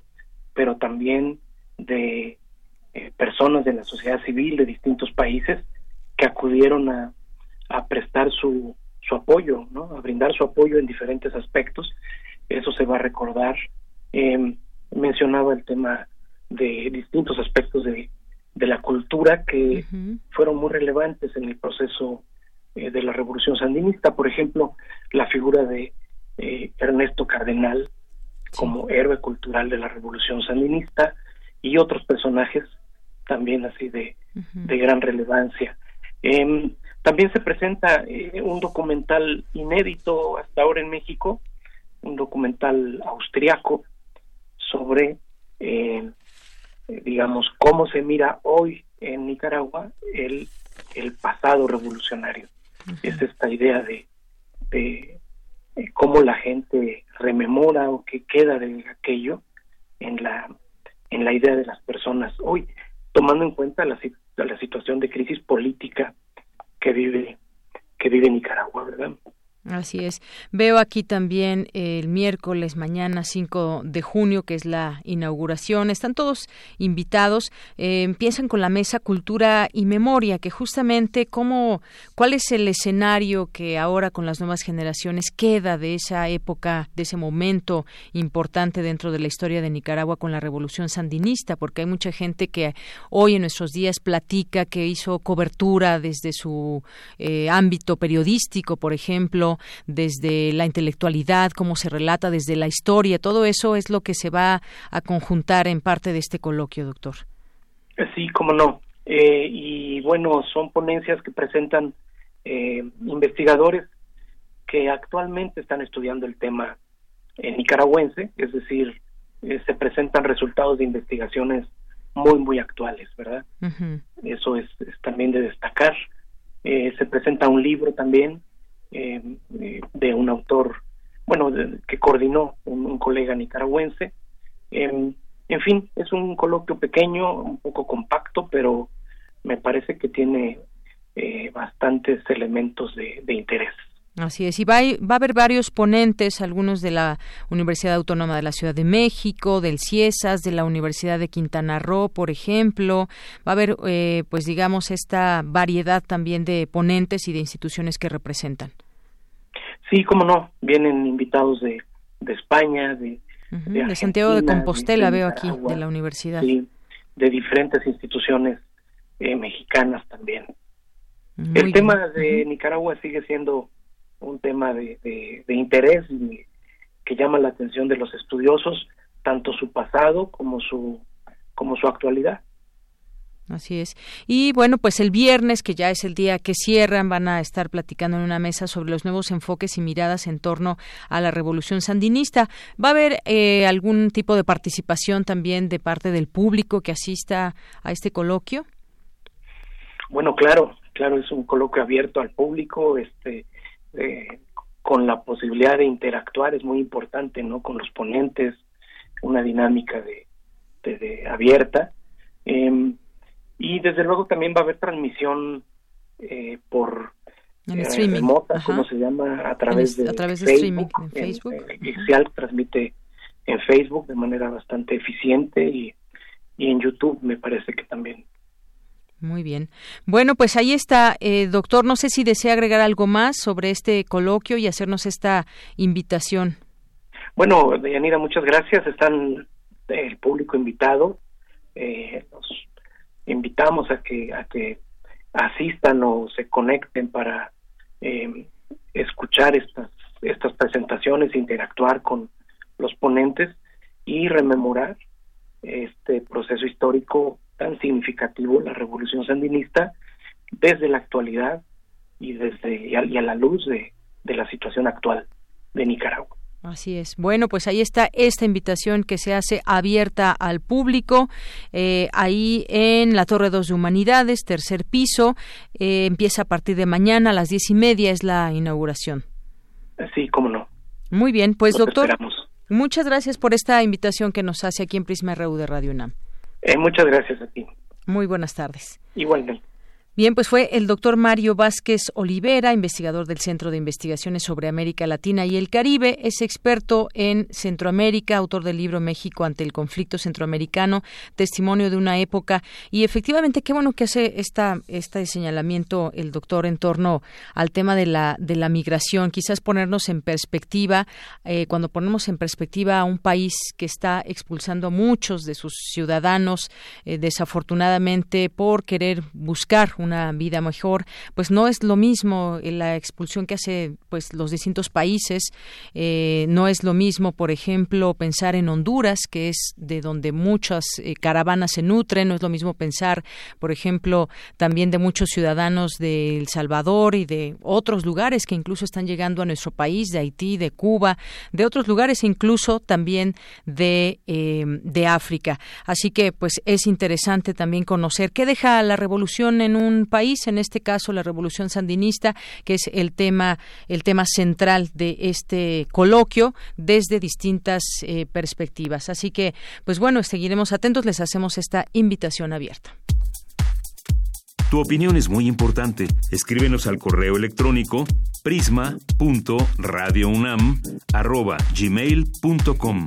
pero también de eh, personas de la sociedad civil de distintos países que acudieron a, a prestar su, su apoyo, ¿no? a brindar su apoyo en diferentes aspectos. Eso se va a recordar. Eh, mencionaba el tema de distintos aspectos de, de la cultura que fueron muy relevantes en el proceso eh, de la revolución sandinista. Por ejemplo, la figura de eh, Ernesto Cardenal como héroe cultural de la revolución sandinista y otros personajes también así de, de gran relevancia. Eh, también se presenta eh, un documental inédito hasta ahora en México, un documental austriaco sobre, eh, digamos, cómo se mira hoy en Nicaragua el, el pasado revolucionario. Es esta idea de, de eh, cómo la gente rememora o qué queda de aquello en la, en la idea de las personas hoy, tomando en cuenta la, la situación de crisis política que vive que vive Nicaragua, ¿verdad? Así es. Veo aquí también el miércoles mañana 5 de junio, que es la inauguración. Están todos invitados. Eh, empiezan con la mesa Cultura y Memoria, que justamente cómo, cuál es el escenario que ahora con las nuevas generaciones queda de esa época, de ese momento importante dentro de la historia de Nicaragua con la revolución sandinista, porque hay mucha gente que hoy en nuestros días platica que hizo cobertura desde su eh, ámbito periodístico, por ejemplo, desde la intelectualidad, cómo se relata desde la historia, todo eso es lo que se va a conjuntar en parte de este coloquio, doctor. Sí, cómo no. Eh, y bueno, son ponencias que presentan eh, investigadores que actualmente están estudiando el tema nicaragüense, es decir, eh, se presentan resultados de investigaciones muy, muy actuales, ¿verdad? Eso es, también de destacar. se presenta un libro también eh, de un autor, bueno, que coordinó un, colega nicaragüense. Em, en fin, es un coloquio pequeño, un poco compacto, pero me parece que tiene eh, bastantes elementos de, interés. Así es, y va, va, a haber varios ponentes, algunos de la Universidad Autónoma de la Ciudad de México, del CIESAS, de la Universidad de Quintana Roo, por ejemplo. Va a haber, eh, pues digamos, esta variedad también de ponentes y de instituciones que representan. Sí, cómo no, vienen invitados de, de España, de, de, Santiago de Compostela, veo aquí, de la universidad. Sí, de diferentes instituciones eh, mexicanas también. el tema de Nicaragua sigue siendo un tema de, de, interés y que llama la atención de los estudiosos, tanto su pasado como su, como su actualidad. Así es. Y bueno, pues el viernes, que ya es el día que cierran, van a estar platicando en una mesa sobre los nuevos enfoques y miradas en torno a la revolución sandinista. ¿Va a haber eh, algún tipo de participación también de parte del público que asista a este coloquio? Bueno, claro, claro, es un coloquio abierto al público, este, eh, con la posibilidad de interactuar, es muy importante, ¿no? Con los ponentes, una dinámica de, de, abierta. Eh, y desde luego también va a haber transmisión eh, por en eh, remota, como se llama, a través, de, a través de streaming en Facebook. En, transmite en Facebook de manera bastante eficiente y, y en YouTube me parece que también. Muy bien. Bueno, pues ahí está, eh, doctor. No sé si desea agregar algo más sobre este coloquio y hacernos esta invitación. Bueno, Deyanira, muchas gracias. Están el público invitado. Eh, los invitamos a que a que asistan o se conecten para eh, escuchar estas estas presentaciones, interactuar con los ponentes y rememorar este proceso histórico tan significativo, la revolución sandinista, desde la actualidad y desde y a, la luz de, de la situación actual de Nicaragua. Así es. Bueno, pues ahí está esta invitación que se hace abierta al público, eh, ahí en la Torre 2 de Humanidades, tercer piso. Eh, empieza a partir de mañana a las diez y media es la inauguración. Sí, cómo no. Muy bien, pues doctor, muchas gracias por esta invitación que nos hace aquí en Prisma RU de Radio UNAM. Eh, muchas gracias a ti. Muy buenas tardes. Igualmente. Bien, pues fue el doctor Mario Vázquez Olivera, investigador del Centro de Investigaciones sobre América Latina y el Caribe. Es experto en Centroamérica, autor del libro México ante el conflicto centroamericano, testimonio de una época. Y efectivamente, qué bueno que hace esta, este señalamiento el doctor en torno al tema de la, de la migración. Quizás ponernos en perspectiva, eh, cuando ponemos en perspectiva a un país que está expulsando a muchos de sus ciudadanos, eh, desafortunadamente, por querer buscar una vida mejor, pues no es lo mismo la expulsión que hace pues los distintos países, eh, no es lo mismo, por ejemplo, pensar en Honduras, que es de donde muchas eh, caravanas se nutren, no es lo mismo pensar, por ejemplo, también de muchos ciudadanos de El Salvador y de otros lugares que incluso están llegando a nuestro país, de Haití, de Cuba, de otros lugares, incluso también de, eh, de África. Así que, pues, es interesante también conocer qué deja la revolución en un país, en este caso la Revolución Sandinista, que es el tema, el tema central de este coloquio desde distintas eh, perspectivas. Así que, pues bueno, seguiremos atentos, les hacemos esta invitación abierta. Tu opinión es muy importante. Escríbenos al correo electrónico prisma.radiounam@gmail.com.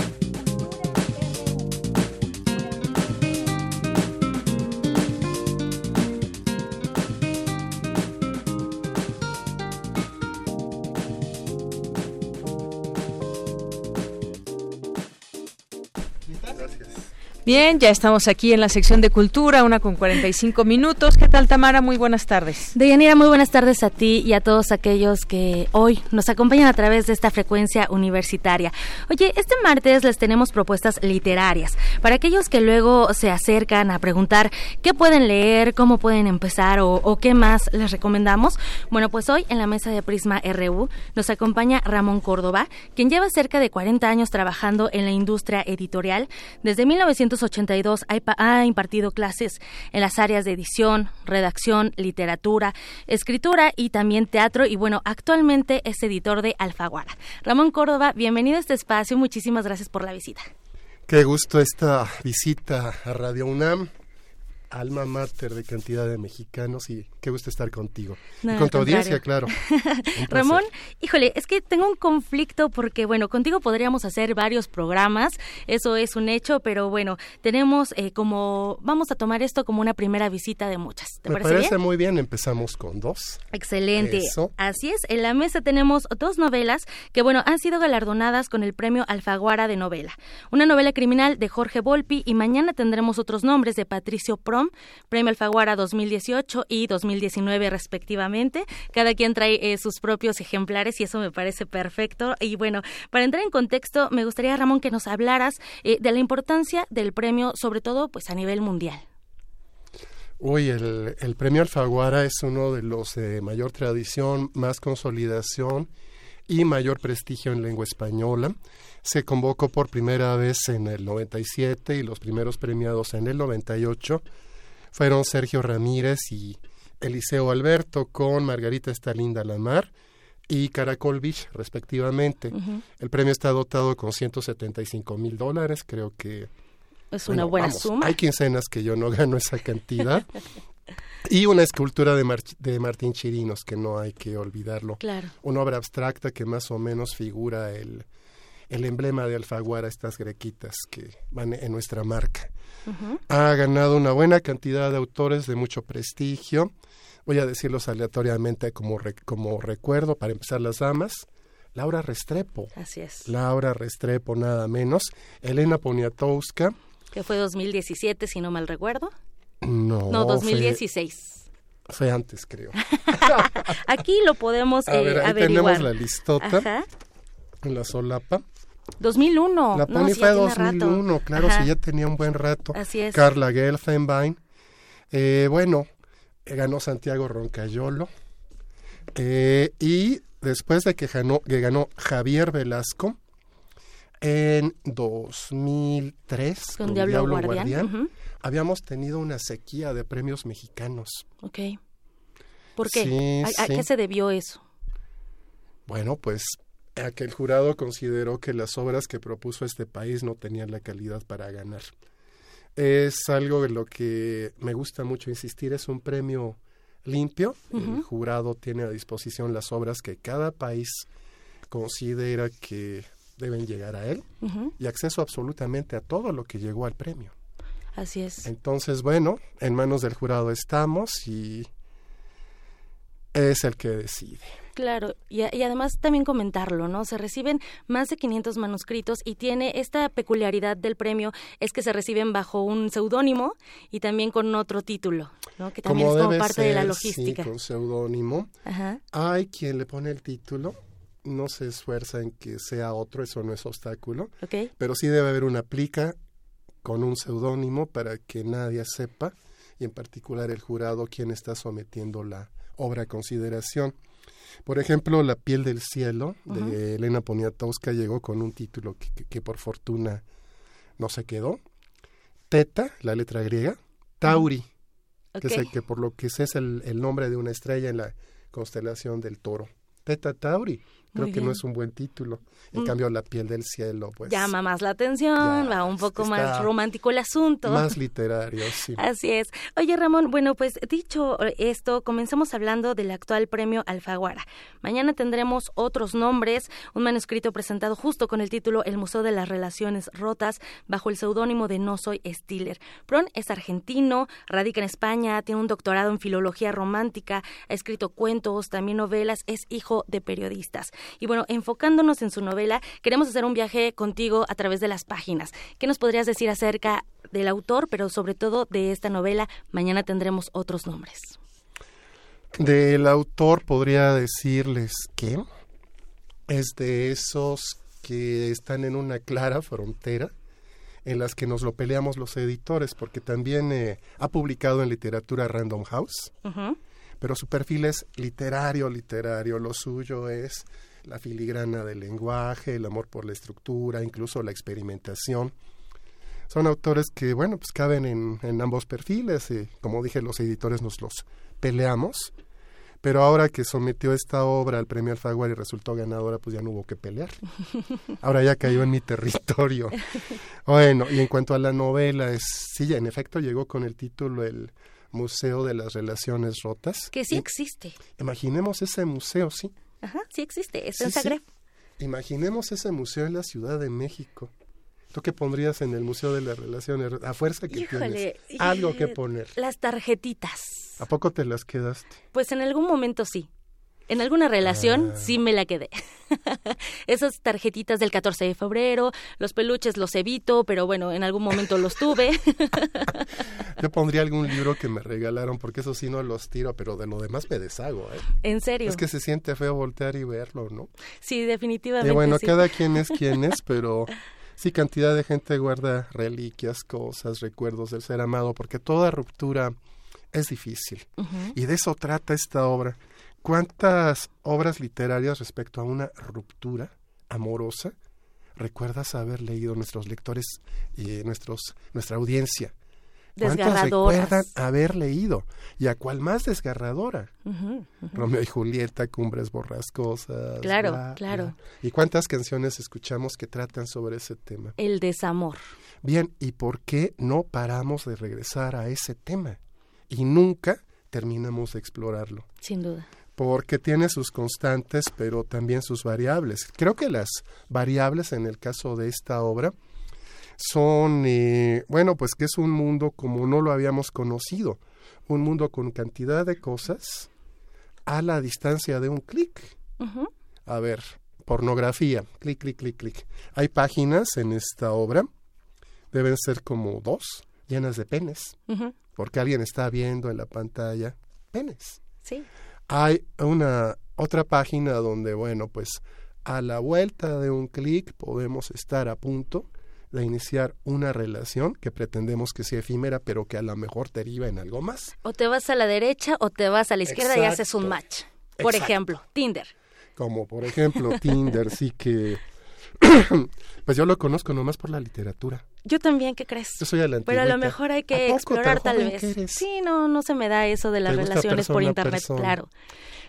Bien, ya estamos aquí en la sección de cultura, una con 45 minutos. ¿Qué tal, Tamara? Muy buenas tardes. Deyanira, muy buenas tardes a ti y a todos aquellos que hoy nos acompañan a través de esta frecuencia universitaria. Oye, este martes les tenemos propuestas literarias para aquellos que luego se acercan a preguntar qué pueden leer, cómo pueden empezar o, o qué más les recomendamos. Bueno, pues hoy en la mesa de Prisma RU nos acompaña Ramón Córdoba, quien lleva cerca de 40 años trabajando en la industria editorial. Desde 1900 1982 ha impartido clases en las áreas de edición, redacción, literatura, escritura y también teatro. Y bueno, actualmente es editor de Alfaguara. Ramón Córdoba, bienvenido a este espacio. Muchísimas gracias por la visita. Qué gusto esta visita a Radio UNAM alma mater de cantidad de mexicanos y qué gusto estar contigo. y con tu audiencia, claro. Ramón, híjole, es que tengo un conflicto porque, bueno, contigo podríamos hacer varios programas, eso es un hecho, pero bueno, tenemos eh, como, vamos a tomar esto como una primera visita de muchas. ¿Te Me parece, muy bien, empezamos con dos. Excelente. Así es, en la mesa tenemos dos novelas que, bueno, han sido galardonadas con el premio Alfaguara de novela. Una novela criminal de Jorge Volpi y mañana tendremos otros nombres de Patricio Pro Premio Alfaguara 2018 y 2019 respectivamente. Cada quien trae eh, sus propios ejemplares y eso me parece perfecto. Y bueno, para entrar en contexto, me gustaría, Ramón, que nos hablaras eh, de la importancia del premio, sobre todo pues a nivel mundial. Uy, el, el premio Alfaguara es uno de los de mayor tradición, más consolidación y mayor prestigio en lengua española. Se convocó por primera vez en el 97 y los primeros premiados en el 98 fueron Sergio Ramírez y Eliseo Alberto con Margarita Estalinda Lamar y Caracol Beach, respectivamente. El premio está dotado con 175 mil dólares, creo que Es una buena suma. Hay quincenas que yo no gano esa cantidad. y una escultura de, de, Martín Chirinos, que no hay que olvidarlo. Claro. Una obra abstracta que más o menos figura el, el emblema de Alfaguara, estas grequitas que van en nuestra marca. Ha ganado una buena cantidad de autores de mucho prestigio. Voy a decirlos aleatoriamente como, como recuerdo, para empezar las damas. Laura Restrepo. Así es. Laura Restrepo, nada menos. Elena Poniatowska. Que fue 2017, si no mal recuerdo. No. No, 2016. Fue, antes, creo. Aquí lo podemos a ver, eh, ahí tenemos la listota. En la solapa. 2001. La Pony fue 2001, claro, si ya tenía un buen rato. Así es. Carla Gelfenbein. Eh, bueno, ganó Santiago Roncayolo. Eh, y después de que ganó, que ganó Javier Velasco en 2003 con, Diablo, Guardián, habíamos tenido una sequía de premios mexicanos. Ok. ¿Por qué? ¿A, qué se debió eso? Bueno, pues a que el jurado consideró que las obras que propuso este país no tenían la calidad para ganar. Es algo de lo que me gusta mucho insistir, es un premio limpio. El jurado tiene a disposición las obras que cada país considera que deben llegar a él y acceso absolutamente a todo lo que llegó al premio. Así es. Entonces, bueno, en manos del jurado estamos y es el que decide. Claro, y, además también comentarlo, ¿no? Se reciben más de 500 manuscritos y tiene esta peculiaridad del premio es que se reciben bajo un seudónimo y también con otro título, ¿no? Que también es como parte de la logística. Sí, con seudónimo. Hay quien le pone el título, no se esfuerza en que sea otro, eso no es obstáculo. Pero sí debe haber una plica con un seudónimo para que nadie sepa y en particular el jurado quien está sometiendo la obra a consideración. Por ejemplo, La piel del cielo de Elena Poniatowska llegó con un título que, por fortuna no se quedó. Teta, la letra griega. Tauri, que, es que por lo que sé es el nombre de una estrella en la constelación del toro. Teta Tauri. Creo que no es un buen título. En mm. cambio, La piel del cielo, pues... Llama más la atención, va un poco más romántico el asunto. Más literario, sí. Así es. Oye, Ramón, bueno, pues dicho esto, comenzamos hablando del actual premio Alfaguara. Mañana tendremos otros nombres, un manuscrito presentado justo con el título El Museo de las Relaciones Rotas, bajo el seudónimo de No Soy Stiller. Pron es argentino, radica en España, tiene un doctorado en filología romántica, ha escrito cuentos, también novelas, es hijo de periodistas. Y bueno, enfocándonos en su novela, queremos hacer un viaje contigo a través de las páginas. ¿Qué nos podrías decir acerca del autor, pero sobre todo de esta novela? Mañana tendremos otros nombres. Del autor podría decirles que es de esos que están en una clara frontera en las que nos lo peleamos los editores, porque también eh, ha publicado en literatura Random House, pero su perfil es literario, literario, lo suyo es la filigrana del lenguaje, el amor por la estructura, incluso la experimentación. Son autores que, bueno, pues caben en, ambos perfiles. Y, como dije, los editores nos los peleamos. Pero ahora que sometió esta obra al premio Alfaguara y resultó ganadora, pues ya no hubo que pelear. Ahora ya cayó en mi territorio. Bueno, y en cuanto a la novela, es, sí, en efecto llegó con el título El Museo de las Relaciones Rotas. Que sí existe. Imaginemos ese museo, sí. Ajá, sí existe, es en Zagreb. Imaginemos ese museo en la Ciudad de México. ¿Tú qué pondrías en el Museo de las Relaciones? A fuerza que tienes algo que poner. Las tarjetitas. ¿A poco te las quedaste? Pues en algún momento sí. En alguna relación ah. sí me la quedé. Esas tarjetitas del 14 de febrero, los peluches los evito, pero bueno, en algún momento los tuve. Yo pondría algún libro que me regalaron, porque eso sí no los tiro, pero de lo demás me deshago. ¿eh? ¿En serio? Es que se siente feo voltear y verlo, ¿no? Sí, definitivamente. Y bueno, cada quien es quien es, pero sí, cantidad de gente guarda reliquias, cosas, recuerdos del ser amado, porque toda ruptura es difícil. Y de eso trata esta obra. ¿Cuántas obras literarias respecto a una ruptura amorosa recuerdas haber leído nuestros lectores y nuestros, nuestra audiencia? ¿Cuántos recuerdan haber leído? ¿Y a cuál más desgarradora? Romeo y Julieta, Cumbres Borrascosas. Claro, claro. ¿Y cuántas canciones escuchamos que tratan sobre ese tema? El desamor. Bien, ¿y por qué no paramos de regresar a ese tema? Y nunca terminamos de explorarlo. Sin duda. Porque tiene sus constantes, pero también sus variables. Creo que las variables en el caso de esta obra son, eh, bueno, pues que es un mundo como no lo habíamos conocido, un mundo con cantidad de cosas a la distancia de un clic. A ver, pornografía, clic, clic, clic, clic. Hay páginas en esta obra, deben ser como dos, llenas de penes, porque alguien está viendo en la pantalla penes. Sí. Hay una otra página donde, bueno, pues a la vuelta de un clic podemos estar a punto de iniciar una relación que pretendemos que sea efímera, pero que a lo mejor deriva en algo más. O te vas a la derecha o te vas a la izquierda y haces un match. Por ejemplo, Tinder. Como por ejemplo Tinder, sí que... pues yo lo conozco nomás por la literatura. Yo también, ¿qué crees? Yo soy a la Pero a lo mejor hay que explorar tal vez. Sí, no, no se me da eso de las relaciones por internet, claro.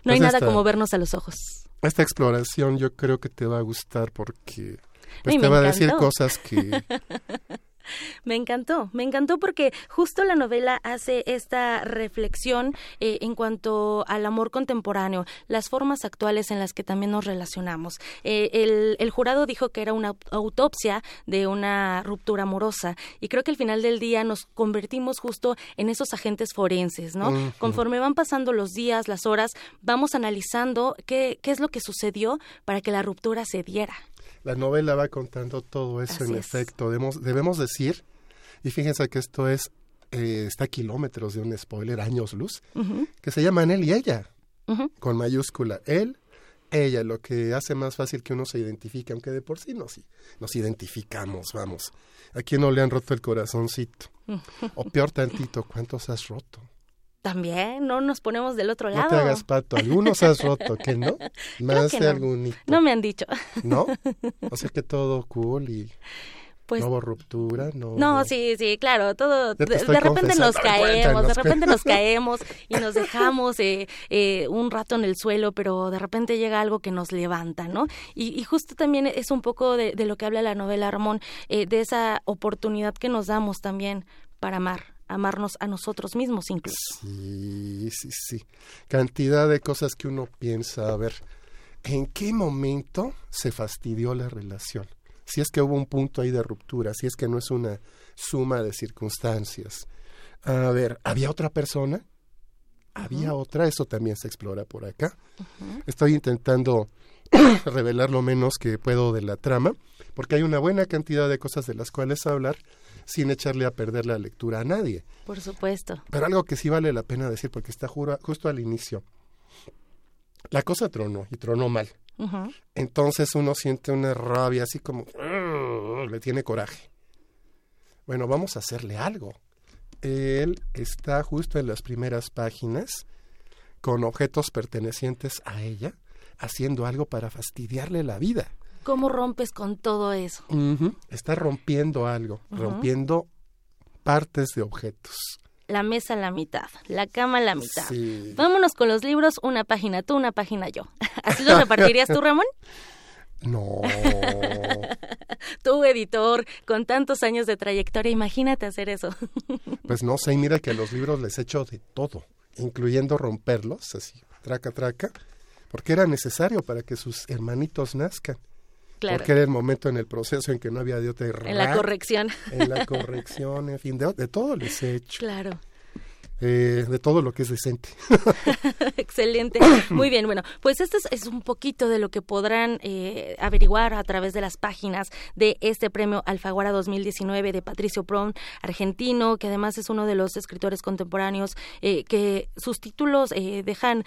No pues hay nada como vernos a los ojos. Esta exploración yo creo que te va a gustar porque pues te va a decir cosas que Me encantó, me encantó porque justo la novela hace esta reflexión eh, en cuanto al amor contemporáneo, las formas actuales en las que también nos relacionamos. Eh, el, el, jurado dijo que era una autopsia de una ruptura amorosa y creo que al final del día nos convertimos justo en esos agentes forenses, ¿no? Conforme van pasando los días, las horas, vamos analizando qué, qué es lo que sucedió para que la ruptura se diera. La novela va contando todo eso en efecto. Debemos, debemos decir, y fíjense que esto es, eh, está a kilómetros de un spoiler, años luz, que se llaman él y ella, con mayúscula. Él, ella, lo que hace más fácil que uno se identifique, aunque de por sí nos, nos identificamos, vamos. ¿A quién no le han roto el corazoncito? O peor tantito, ¿cuántos has roto? También, no nos ponemos del otro lado. No te hagas pato, algunos has roto, ¿que no? Más de algún No me han dicho. ¿No? O sea que todo cool y... Pues, no hubo ruptura, no. No, sí, sí, claro, todo. De, repente nos caemos, de repente nos caemos y nos dejamos eh, eh, un rato en el suelo, pero de repente llega algo que nos levanta, ¿no? Y, y justo también es un poco de, de, lo que habla la novela Ramón, eh, de esa oportunidad que nos damos también para amar amarnos a nosotros mismos incluso. Sí, sí, sí. Cantidad de cosas que uno piensa, a ver, ¿en qué momento se fastidió la relación? Si es que hubo un punto ahí de ruptura, si es que no es una suma de circunstancias. A ver, ¿había otra persona? ¿Había otra? Eso también se explora por acá. Estoy intentando revelar lo menos que puedo de la trama, porque hay una buena cantidad de cosas de las cuales hablar, sin echarle a perder la lectura a nadie. Por supuesto. Pero algo que sí vale la pena decir, porque está justo al inicio. La cosa tronó y tronó mal. Entonces uno siente una rabia así como, le tiene coraje. Bueno, vamos a hacerle algo. Él está justo en las primeras páginas con objetos pertenecientes a ella, haciendo algo para fastidiarle la vida. ¿Cómo rompes con todo eso? Está rompiendo algo, rompiendo partes de objetos. La mesa a la mitad, la cama a la mitad. Vámonos con los libros, una página tú, una página yo. ¿Así lo repartirías tú, Ramón? No. tú, editor, con tantos años de trayectoria, imagínate hacer eso. pues no sé, mira que a los libros les he hecho de todo, incluyendo romperlos, así, traca, traca, porque era necesario para que sus hermanitos nazcan. Porque era el momento en el proceso en que no había de otra En la corrección. En la corrección, en fin, de, de todo les he hecho. Claro. Eh, de todo lo que es decente. Excelente. Muy bien, bueno, pues esto es, un poquito de lo que podrán eh, averiguar a través de las páginas de este premio Alfaguara 2019 de Patricio Pron, argentino, que además es uno de los escritores contemporáneos eh, que sus títulos dejan,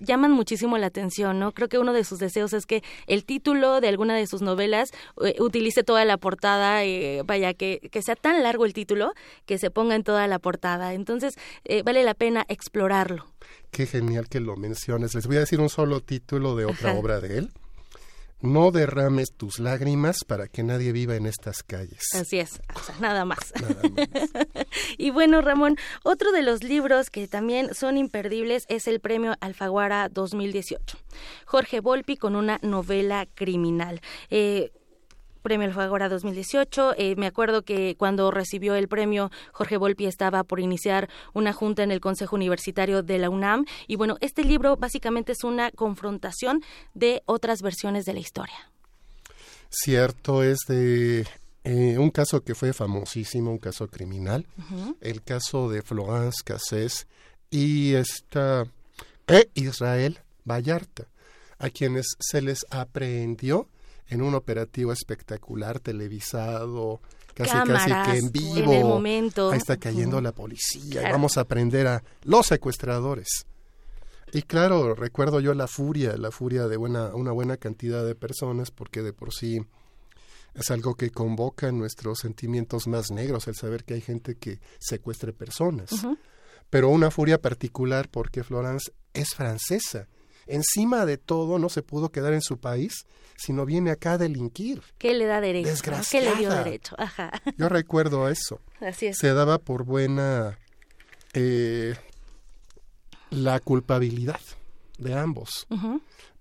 llaman muchísimo la atención, ¿no? Creo que uno de sus deseos es que el título de alguna de sus novelas utilice toda la portada, vaya, que, que sea tan largo el título que se ponga en toda la portada. Entonces, eh, vale la pena explorarlo. Qué genial que lo menciones. Les voy a decir un solo título de otra obra de él. no derrames tus lágrimas para que nadie viva en estas calles. Así es, nada más. y bueno, Ramón, otro de los libros que también son imperdibles es el Premio Alfaguara 2018. Jorge Volpi con una novela criminal. Eh, Premio Alfaguara 2018. Eh, me acuerdo que cuando recibió el premio, Jorge Volpi estaba por iniciar una junta en el Consejo Universitario de la UNAM. Y bueno, este libro básicamente es una confrontación de otras versiones de la historia. Cierto, es de eh, un caso que fue famosísimo, un caso criminal, el caso de Florence Cassés y esta e Israel Vallarta, a quienes se les aprehendió en un operativo espectacular televisado, casi casi que en vivo. momento. Ahí está cayendo la policía y vamos a aprender a los secuestradores. Y claro, recuerdo yo la furia, la furia de buena, una buena cantidad de personas, porque de por sí es algo que convoca nuestros sentimientos más negros, el saber que hay gente que secuestre personas. Pero una furia particular porque Florence es francesa encima de todo no se pudo quedar en su país, sino viene acá a delinquir. ¿Qué le da derecho? ¿Qué le dio derecho? Ajá. Yo recuerdo eso. Así es. Se daba por buena eh, la culpabilidad de ambos.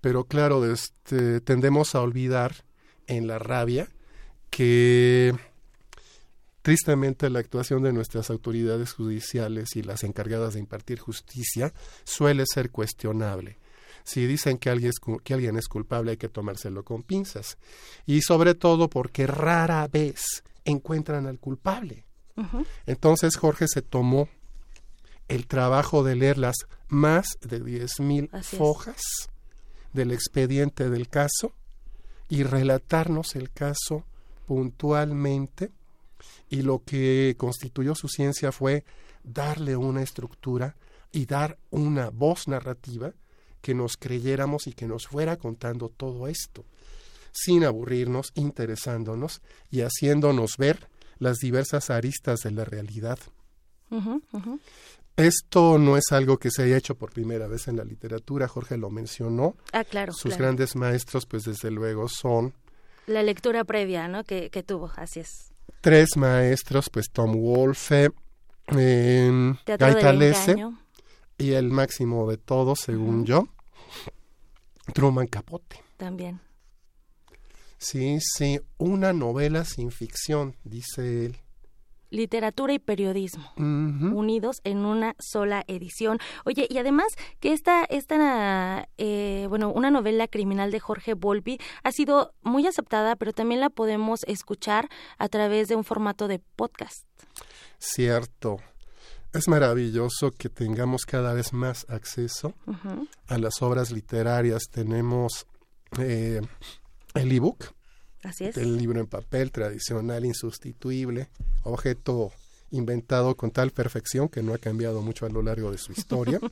Pero claro, este, tendemos a olvidar en la rabia que tristemente la actuación de nuestras autoridades judiciales y las encargadas de impartir justicia suele ser cuestionable si dicen que alguien, es, que alguien es culpable hay que tomárselo con pinzas. Y sobre todo porque rara vez encuentran al culpable. Entonces Jorge se tomó el trabajo de leer las más de 10.000 fojas del expediente del caso y relatarnos el caso puntualmente y lo que constituyó su ciencia fue darle una estructura y dar una voz narrativa que nos creyéramos y que nos fuera contando todo esto, sin aburrirnos, interesándonos y haciéndonos ver las diversas aristas de la realidad. Esto no es algo que se haya hecho por primera vez en la literatura, Jorge lo mencionó. Ah, claro. Sus grandes maestros, pues desde luego son... La lectura previa, ¿no? Que, que tuvo, así es. Tres maestros, pues Tom Wolfe, eh, Gaitalese, y el máximo de todos, según yo, Truman Capote. También. Sí, sí, una novela sin ficción, dice él. Literatura y periodismo unidos en una sola edición. Oye, y además que esta, esta eh, bueno, una novela criminal de Jorge Volpi ha sido muy aceptada, pero también la podemos escuchar a través de un formato de podcast. Cierto es maravilloso que tengamos cada vez más acceso a las obras literarias. Tenemos eh, el ebook, el libro en papel tradicional, insustituible, objeto inventado con tal perfección que no ha cambiado mucho a lo largo de su historia.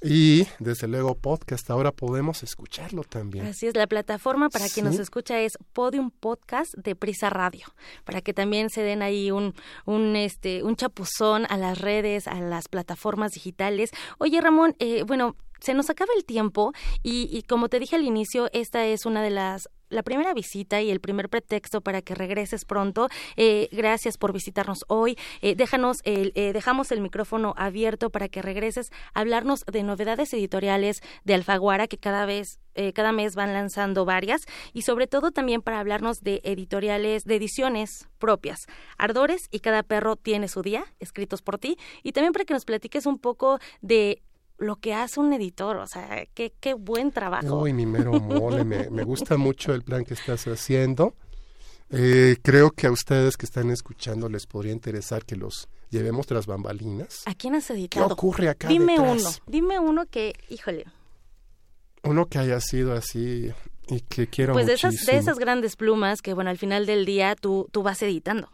Y desde luego podcast, ahora podemos escucharlo también. Así es, la plataforma para quien nos escucha es Podium Podcast de Prisa Radio, para que también se den ahí un, un, este, un chapuzón a las redes, a las plataformas digitales. Oye, Ramón, eh, bueno, se nos acaba el tiempo y, y, como te dije al inicio, esta es una de las la primera visita y el primer pretexto para que regreses pronto. Eh, gracias por visitarnos hoy. Eh, déjanos el, eh, dejamos el micrófono abierto para que regreses a hablarnos de novedades editoriales de Alfaguara que cada vez cada mes van lanzando varias y sobre todo también para hablarnos de editoriales, de ediciones propias, Ardores y Cada perro tiene su día, escritos por ti, y también para que nos platiques un poco de lo que hace un editor, o sea, qué, qué buen trabajo. Uy, mi mero mole, me, me gusta mucho el plan que estás haciendo. Eh, creo que a ustedes que están escuchando les podría interesar que los llevemos tras bambalinas. ¿A quién has editado? ¿Qué ocurre acá Dime uno, dime uno que, híjole. Uno que haya sido así y que quiero Pues de esas, de esas grandes plumas que, bueno, al final del día tú, tú vas editando.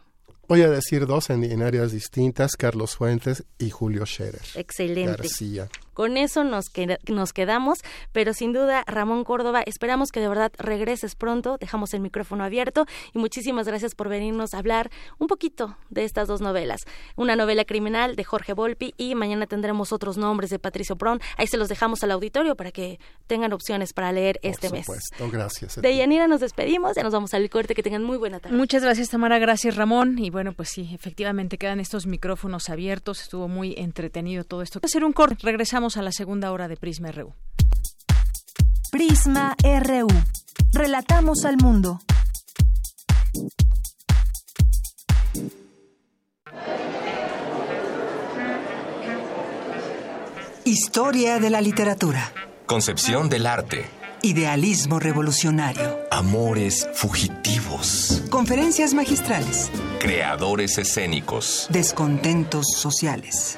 Voy a decir dos en, áreas distintas, Carlos Fuentes y Julio Scherer. Excelente. García. Con eso nos, nos quedamos, pero sin duda, Ramón Córdoba, esperamos que de verdad regreses pronto, dejamos el micrófono abierto y muchísimas gracias por venirnos a hablar un poquito de estas dos novelas. Una novela criminal de Jorge Volpi y mañana tendremos otros nombres de Patricio Pron. Ahí se los dejamos al auditorio para que tengan opciones para leer este mes. gracias. De Yanira nos despedimos, ya nos vamos al corte, que tengan muy buena tarde. Muchas gracias Tamara, gracias Ramón y bueno, pues sí, efectivamente quedan estos micrófonos abiertos, estuvo muy entretenido todo esto. Hacer un corte, regresamos a la segunda hora de Prisma RU. Prisma RU. Relatamos al mundo. Historia de la literatura. Concepción del arte. Idealismo revolucionario. Amores fugitivos. Conferencias magistrales. Creadores escénicos. Descontentos sociales.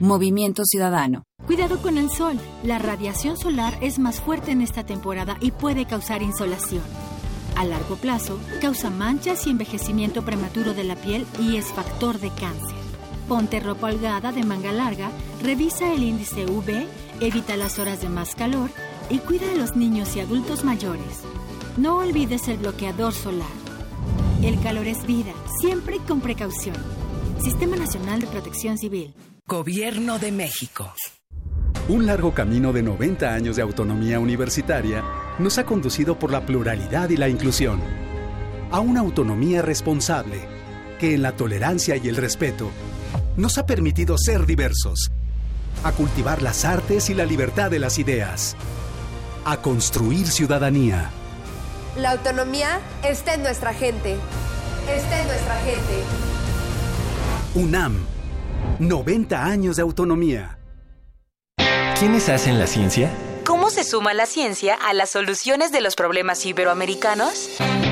Movimiento Ciudadano. Cuidado con el sol. La radiación solar es más fuerte en esta temporada y puede causar insolación. A largo plazo, causa manchas y envejecimiento prematuro de la piel y es factor de cáncer. Ponte ropa holgada de manga larga, revisa el índice UV evita las horas de más calor y cuida a los niños y adultos mayores. No olvides el bloqueador solar. El calor es vida, siempre con precaución. Sistema Nacional de Protección Civil. Gobierno de México. Un largo camino de 90 años de autonomía universitaria nos ha conducido por la pluralidad y la inclusión a una autonomía responsable que en la tolerancia y el respeto nos ha permitido ser diversos a cultivar las artes y la libertad de las ideas, a construir ciudadanía. La autonomía está en nuestra gente. Está en nuestra gente. UNAM, 90 años de autonomía. ¿Quiénes hacen la ciencia? ¿Cómo se suma la ciencia a las soluciones de los problemas iberoamericanos?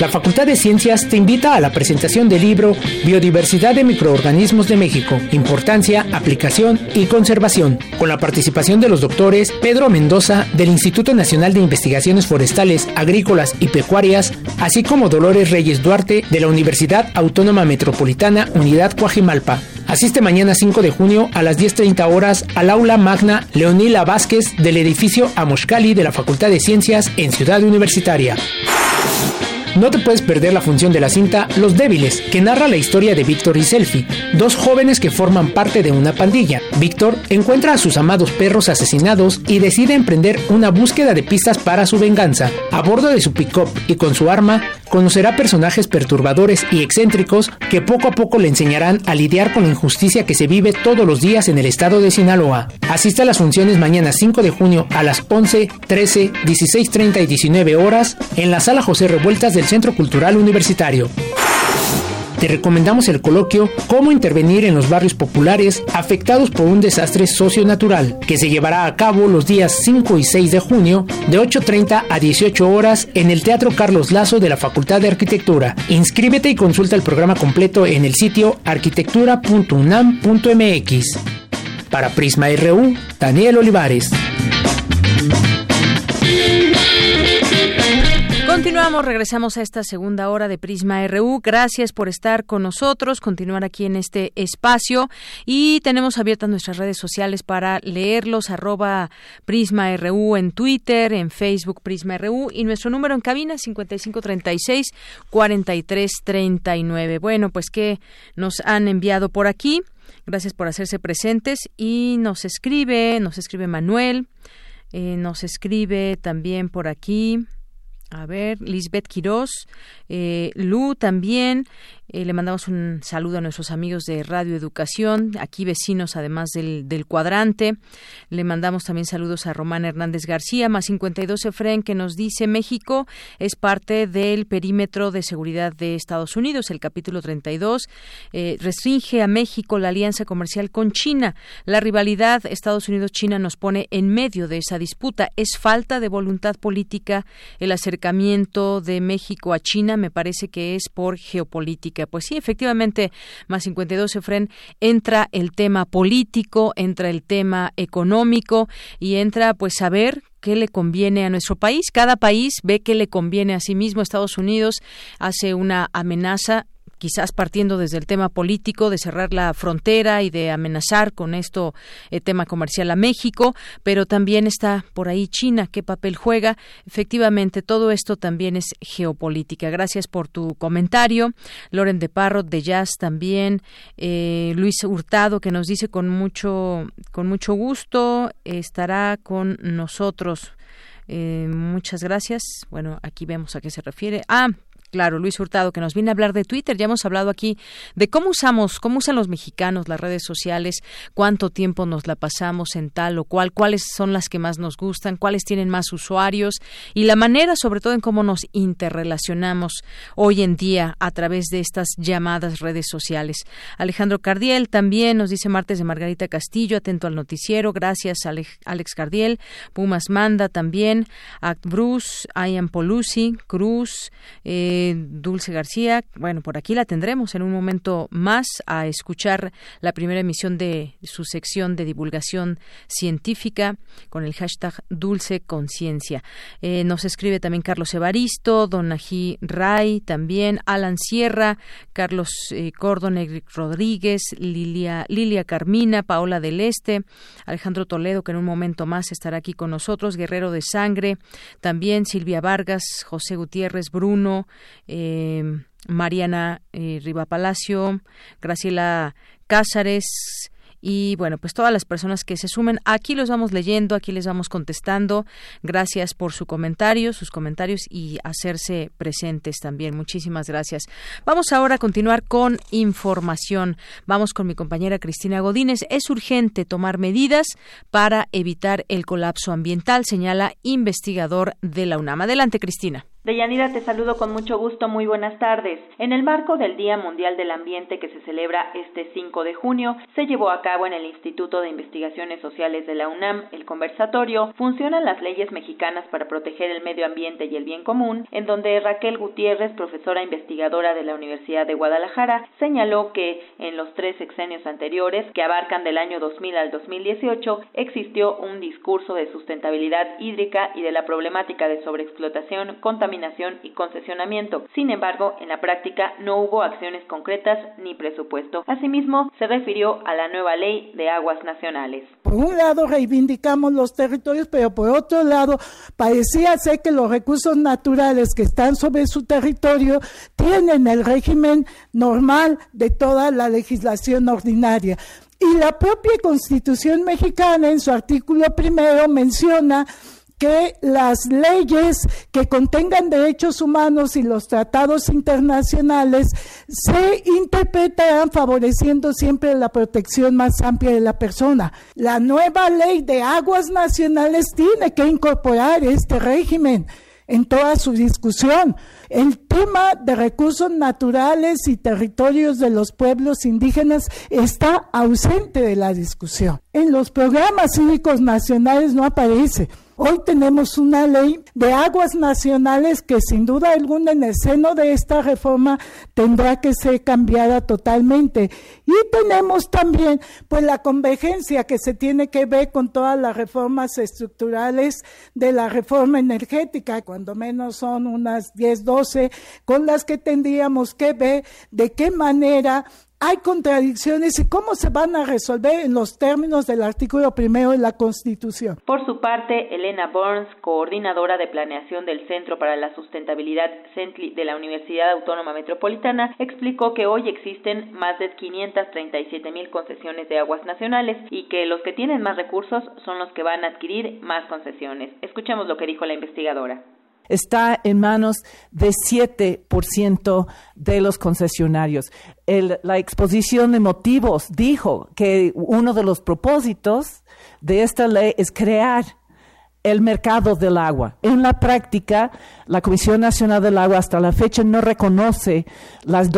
La Facultad de Ciencias te invita a la presentación del libro Biodiversidad de Microorganismos de México, Importancia, Aplicación y Conservación, con la participación de los doctores Pedro Mendoza del Instituto Nacional de Investigaciones Forestales, Agrícolas y Pecuarias, así como Dolores Reyes Duarte de la Universidad Autónoma Metropolitana Unidad Coajimalpa. Asiste mañana 5 de junio a las 10.30 horas al aula magna Leonila Vázquez del edificio Amoshkali de la Facultad de Ciencias en Ciudad Universitaria. No te puedes perder la función de la cinta Los Débiles, que narra la historia de Víctor y Selfie, dos jóvenes que forman parte de una pandilla. Víctor encuentra a sus amados perros asesinados y decide emprender una búsqueda de pistas para su venganza. A bordo de su pick-up y con su arma, conocerá personajes perturbadores y excéntricos que poco a poco le enseñarán a lidiar con la injusticia que se vive todos los días en el estado de Sinaloa. Asista a las funciones mañana 5 de junio a las 11, 13, 16.30 y 19 horas en la sala José Revueltas del Centro Cultural Universitario. te recomendamos el coloquio Cómo intervenir en los barrios populares afectados por un desastre socio-natural, que se llevará a cabo los días 5 y 6 de junio de 8.30 a 18 horas en el Teatro Carlos Lazo de la Facultad de Arquitectura. Inscríbete y consulta el programa completo en el sitio arquitectura.unam.mx. Para Prisma RU, Daniel Olivares. Continuamos, regresamos a esta segunda hora de Prisma RU. Gracias por estar con nosotros, continuar aquí en este espacio y tenemos abiertas nuestras redes sociales para leerlos, arroba Prisma RU en Twitter, en Facebook Prisma RU y nuestro número en cabina 5536-4339. Bueno, pues que nos han enviado por aquí. Gracias por hacerse presentes y nos escribe, nos escribe Manuel, eh, nos escribe también por aquí. A ver, Lisbeth Quirós, eh, Lu también, eh, le mandamos un saludo a nuestros amigos de Radio Educación, aquí vecinos además del, del cuadrante. Le mandamos también saludos a Román Hernández García, más 52 Efren, que nos dice México es parte del perímetro de seguridad de Estados Unidos. El capítulo 32 eh, restringe a México la alianza comercial con China. La rivalidad Estados Unidos-China nos pone en medio de esa disputa. Es falta de voluntad política el acercamiento de México a China. Me parece que es por geopolítica pues sí, efectivamente, más 52 Efren, entra el tema político, entra el tema económico y entra pues saber qué le conviene a nuestro país. Cada país ve qué le conviene a sí mismo. Estados Unidos hace una amenaza quizás partiendo desde el tema político de cerrar la frontera y de amenazar con esto el tema comercial a México, pero también está por ahí China, qué papel juega. Efectivamente, todo esto también es geopolítica. Gracias por tu comentario. Loren de Parro de Jazz también, eh, Luis Hurtado que nos dice con mucho con mucho gusto estará con nosotros. Eh, muchas gracias. Bueno, aquí vemos a qué se refiere. Ah, Claro, Luis Hurtado, que nos viene a hablar de Twitter. Ya hemos hablado aquí de cómo usamos, cómo usan los mexicanos las redes sociales, cuánto tiempo nos la pasamos en tal o cual, cuáles son las que más nos gustan, cuáles tienen más usuarios y la manera, sobre todo, en cómo nos interrelacionamos hoy en día a través de estas llamadas redes sociales. Alejandro Cardiel también nos dice martes de Margarita Castillo, atento al noticiero. Gracias, Alex Cardiel. Pumas Manda también. Act Bruce, Ian Polusi, Cruz. Eh, Dulce García. Bueno, por aquí la tendremos en un momento más a escuchar la primera emisión de su sección de divulgación científica con el hashtag Dulce Conciencia. Eh, nos escribe también Carlos Evaristo, Donají Ray, también Alan Sierra, Carlos eh, Cordon, Rodríguez, Lilia, Lilia Carmina, Paola del Este, Alejandro Toledo, que en un momento más estará aquí con nosotros, Guerrero de Sangre, también Silvia Vargas, José Gutiérrez, Bruno, eh, Mariana eh, Riva Palacio, Graciela Cázares, y bueno, pues todas las personas que se sumen, aquí los vamos leyendo, aquí les vamos contestando. Gracias por su comentario, sus comentarios y hacerse presentes también. Muchísimas gracias. Vamos ahora a continuar con información. Vamos con mi compañera Cristina Godínez. Es urgente tomar medidas para evitar el colapso ambiental, señala investigador de la UNAM. Adelante, Cristina. Deyanira, te saludo con mucho gusto, muy buenas tardes. En el marco del Día Mundial del Ambiente que se celebra este 5 de junio, se llevó a cabo en el Instituto de Investigaciones Sociales de la UNAM el conversatorio Funcionan las leyes mexicanas para proteger el medio ambiente y el bien común, en donde Raquel Gutiérrez, profesora investigadora de la Universidad de Guadalajara, señaló que en los tres sexenios anteriores, que abarcan del año 2000 al 2018, existió un discurso de sustentabilidad hídrica y de la problemática de sobreexplotación, contaminación y concesionamiento. Sin embargo, en la práctica no hubo acciones concretas ni presupuesto. Asimismo, se refirió a la nueva ley de aguas nacionales. Por un lado, reivindicamos los territorios, pero por otro lado, parecía ser que los recursos naturales que están sobre su territorio tienen el régimen normal de toda la legislación ordinaria. Y la propia Constitución mexicana, en su artículo primero, menciona que las leyes que contengan derechos humanos y los tratados internacionales se interpretarán favoreciendo siempre la protección más amplia de la persona. La nueva ley de aguas nacionales tiene que incorporar este régimen en toda su discusión. El tema de recursos naturales y territorios de los pueblos indígenas está ausente de la discusión. En los programas cívicos nacionales no aparece. Hoy tenemos una ley de aguas nacionales que sin duda alguna en el seno de esta reforma tendrá que ser cambiada totalmente. Y tenemos también pues la convergencia que se tiene que ver con todas las reformas estructurales de la reforma energética, cuando menos son unas 10, 12, con las que tendríamos que ver de qué manera hay contradicciones y cómo se van a resolver en los términos del artículo primero de la Constitución. Por su parte, Elena Burns, coordinadora de planeación del Centro para la Sustentabilidad de la Universidad Autónoma Metropolitana, explicó que hoy existen más de 537 mil concesiones de aguas nacionales y que los que tienen más recursos son los que van a adquirir más concesiones. Escuchemos lo que dijo la investigadora está en manos de 7% de los concesionarios. la exposición de motivos dijo que uno de los propósitos de esta ley es crear el mercado del agua. En la práctica, la Comisión Nacional del Agua hasta la fecha no reconoce las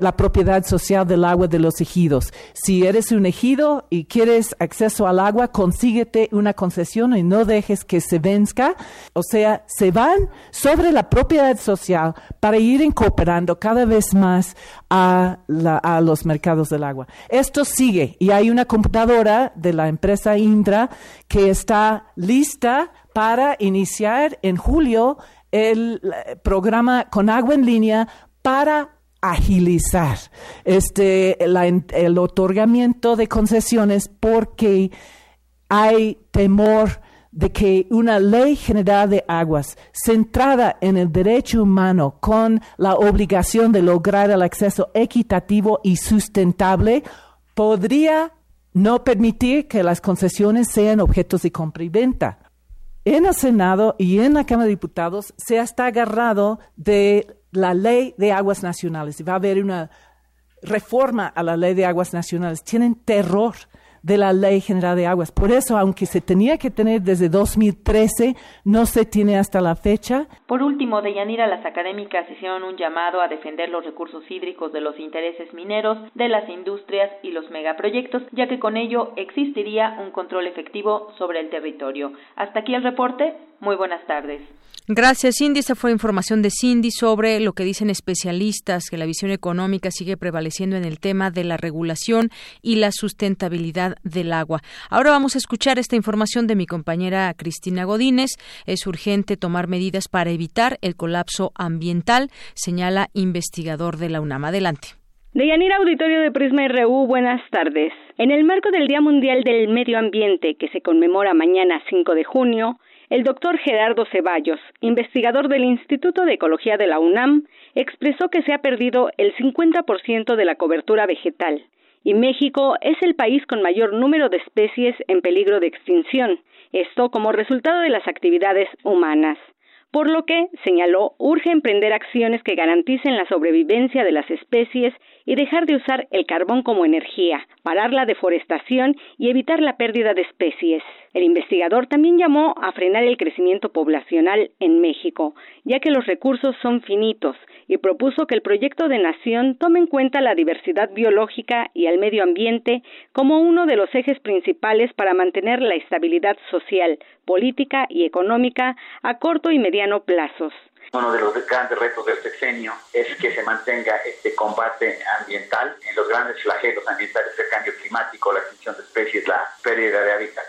la propiedad social del agua de los ejidos. Si eres un ejido y quieres acceso al agua, consíguete una concesión y no dejes que se venzca. O sea, se van sobre la propiedad social para ir incorporando cada vez más a, a los mercados del agua. Esto sigue y hay una computadora de la empresa Indra que está lista para iniciar en julio el programa con agua en línea para agilizar este el otorgamiento de concesiones porque hay temor de que una ley general de aguas centrada en el derecho humano con la obligación de lograr el acceso equitativo y sustentable podría no permitir que las concesiones sean objetos de compra y venta. En el Senado y en la Cámara de Diputados se está agarrado de la ley de aguas nacionales va a haber una reforma a la ley de aguas nacionales. Tienen terror de la Ley General de Aguas. Por eso, aunque se tenía que tener desde 2013, no se tiene hasta la fecha. Por último, de Yanira, las académicas hicieron un llamado a defender los recursos hídricos de los intereses mineros, de las industrias y los megaproyectos, ya que con ello existiría un control efectivo sobre el territorio. Hasta aquí el reporte. Muy buenas tardes. Gracias, Cindy. Esta fue información de Cindy sobre lo que dicen especialistas, que la visión económica sigue prevaleciendo en el tema de la regulación y la sustentabilidad del agua. Ahora vamos a escuchar esta información de mi compañera Cristina Godínez. Es urgente tomar medidas para evitar el colapso ambiental, señala investigador de la UNAM. Adelante. Deyanira Auditorio de Prisma RU, buenas tardes. En el marco del Día Mundial del Medio Ambiente, que se conmemora mañana 5 de junio, el doctor Gerardo Ceballos, investigador del Instituto de Ecología de la UNAM, expresó que se ha perdido el 50% de la cobertura vegetal y México es el país con mayor número de especies en peligro de extinción, esto como resultado de las actividades humanas por lo que, señaló, urge emprender acciones que garanticen la sobrevivencia de las especies y dejar de usar el carbón como energía, parar la deforestación y evitar la pérdida de especies. El investigador también llamó a frenar el crecimiento poblacional en México, ya que los recursos son finitos, y propuso que el proyecto de nación tome en cuenta la diversidad biológica y el medio ambiente como uno de los ejes principales para mantener la estabilidad social, política y económica a corto y mediano plazos. Uno de los grandes retos del sexenio es que se mantenga este combate ambiental en los grandes flagelos ambientales el cambio climático, la extinción de especies, la pérdida de hábitat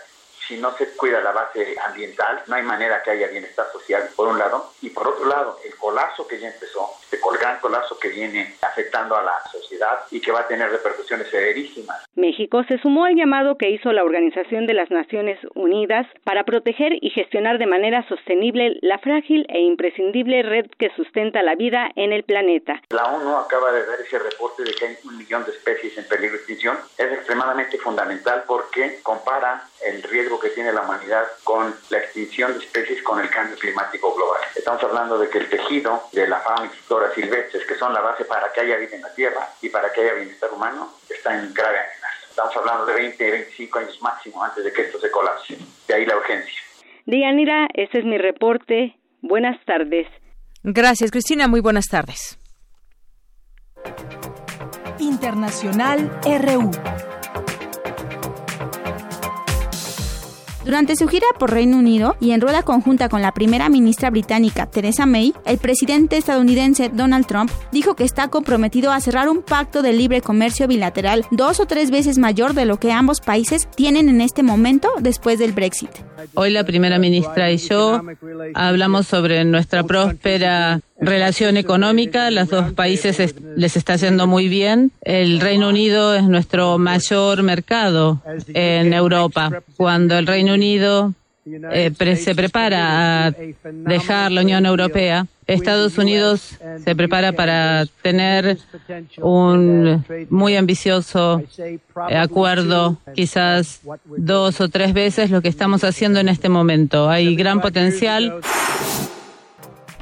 si no se cuida la base ambiental, no hay manera que haya bienestar social, por un lado, y por otro lado, el colapso que ya empezó, este gran colapso que viene afectando a la sociedad y que va a tener repercusiones severísimas. México se sumó al llamado que hizo la Organización de las Naciones Unidas para proteger y gestionar de manera sostenible la frágil e imprescindible red que sustenta la vida en el planeta. La ONU acaba de dar ese reporte de que hay un millón de especies en peligro de extinción. Es extremadamente fundamental porque compara el riesgo que tiene la humanidad con la extinción de especies con el cambio climático global. Estamos hablando de que el tejido de la fauna y flora silvestres, que son la base para que haya vida en la Tierra y para que haya bienestar humano, está en grave amenaza. Estamos hablando de 20, 25 años máximo antes de que esto se colapse. De ahí la urgencia. Dianira, este es mi reporte. Buenas tardes. Gracias, Cristina. Muy buenas tardes. Internacional RU. Durante su gira por Reino Unido y en rueda conjunta con la primera ministra británica Theresa May, el presidente estadounidense Donald Trump dijo que está comprometido a cerrar un pacto de libre comercio bilateral dos o tres veces mayor de lo que ambos países tienen en este momento después del Brexit. Hoy la primera ministra y yo hablamos sobre nuestra próspera relación económica. Los dos países les está yendo muy bien. El Reino Unido es nuestro mayor mercado en Europa. Cuando el Reino Unido eh, se prepara a dejar la Unión Europea, Estados Unidos se prepara para tener un muy ambicioso acuerdo, quizás dos o tres veces lo que estamos haciendo en este momento. Hay gran potencial.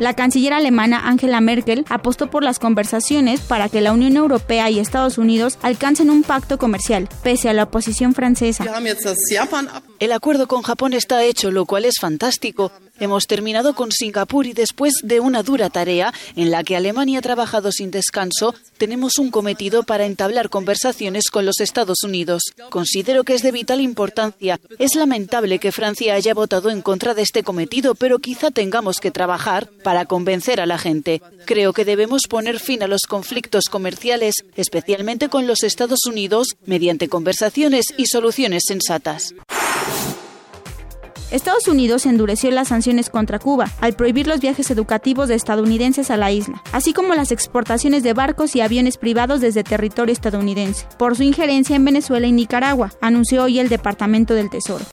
La canciller alemana Angela Merkel apostó por las conversaciones para que la Unión Europea y Estados Unidos alcancen un pacto comercial, pese a la oposición francesa. El acuerdo con Japón está hecho, lo cual es fantástico. Hemos terminado con Singapur y después de una dura tarea en la que Alemania ha trabajado sin descanso, tenemos un cometido para entablar conversaciones con los Estados Unidos. Considero que es de vital importancia. Es lamentable que Francia haya votado en contra de este cometido, pero quizá tengamos que trabajar para convencer a la gente. Creo que debemos poner fin a los conflictos comerciales, especialmente con los Estados Unidos, mediante conversaciones y soluciones sensatas. Estados Unidos endureció las sanciones contra Cuba al prohibir los viajes educativos de estadounidenses a la isla, así como las exportaciones de barcos y aviones privados desde territorio estadounidense, por su injerencia en Venezuela y Nicaragua, anunció hoy el Departamento del Tesoro.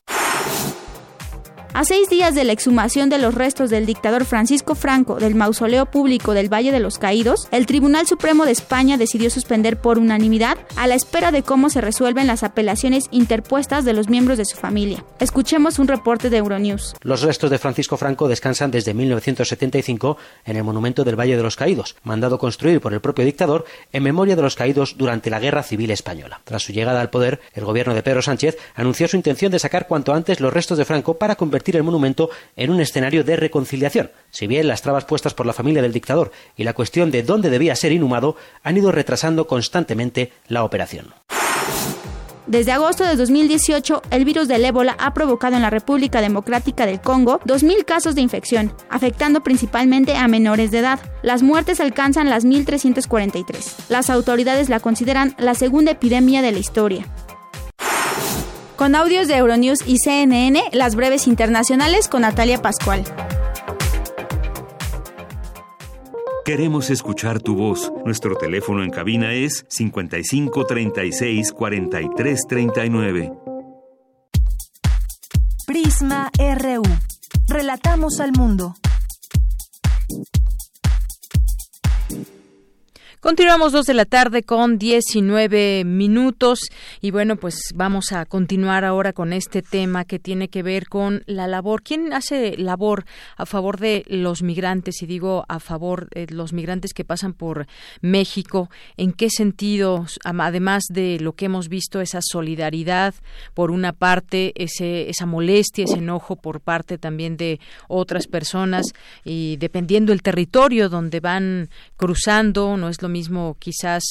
A seis días de la exhumación de los restos del dictador Francisco Franco del mausoleo público del Valle de los Caídos, el Tribunal Supremo de España decidió suspender por unanimidad a la espera de cómo se resuelven las apelaciones interpuestas de los miembros de su familia. Escuchemos un reporte de Euronews. Los restos de Francisco Franco descansan desde 1975 en el monumento del Valle de los Caídos, mandado construir por el propio dictador en memoria de los caídos durante la Guerra Civil Española. Tras su llegada al poder, el gobierno de Pedro Sánchez anunció su intención de sacar cuanto antes los restos de Franco para convertir el monumento en un escenario de reconciliación. Si bien las trabas puestas por la familia del dictador y la cuestión de dónde debía ser inhumado han ido retrasando constantemente la operación. Desde agosto de 2018, el virus del ébola ha provocado en la República Democrática del Congo 2.000 casos de infección, afectando principalmente a menores de edad. Las muertes alcanzan las 1.343. Las autoridades la consideran la segunda epidemia de la historia. Con audios de Euronews y CNN, las breves internacionales con Natalia Pascual. Queremos escuchar tu voz. Nuestro teléfono en cabina es 55 36 43 39. Prisma RU. Relatamos al mundo. Continuamos dos de la tarde con 19 minutos y bueno, pues vamos a continuar ahora con este tema que tiene que ver con la labor. ¿Quién hace labor a favor de los migrantes? Y digo a favor de los migrantes que pasan por México. ¿En qué sentido? Además de lo que hemos visto, esa solidaridad por una parte, ese, esa molestia, ese enojo por parte también de otras personas y dependiendo el territorio donde van cruzando, no es lo mismo quizás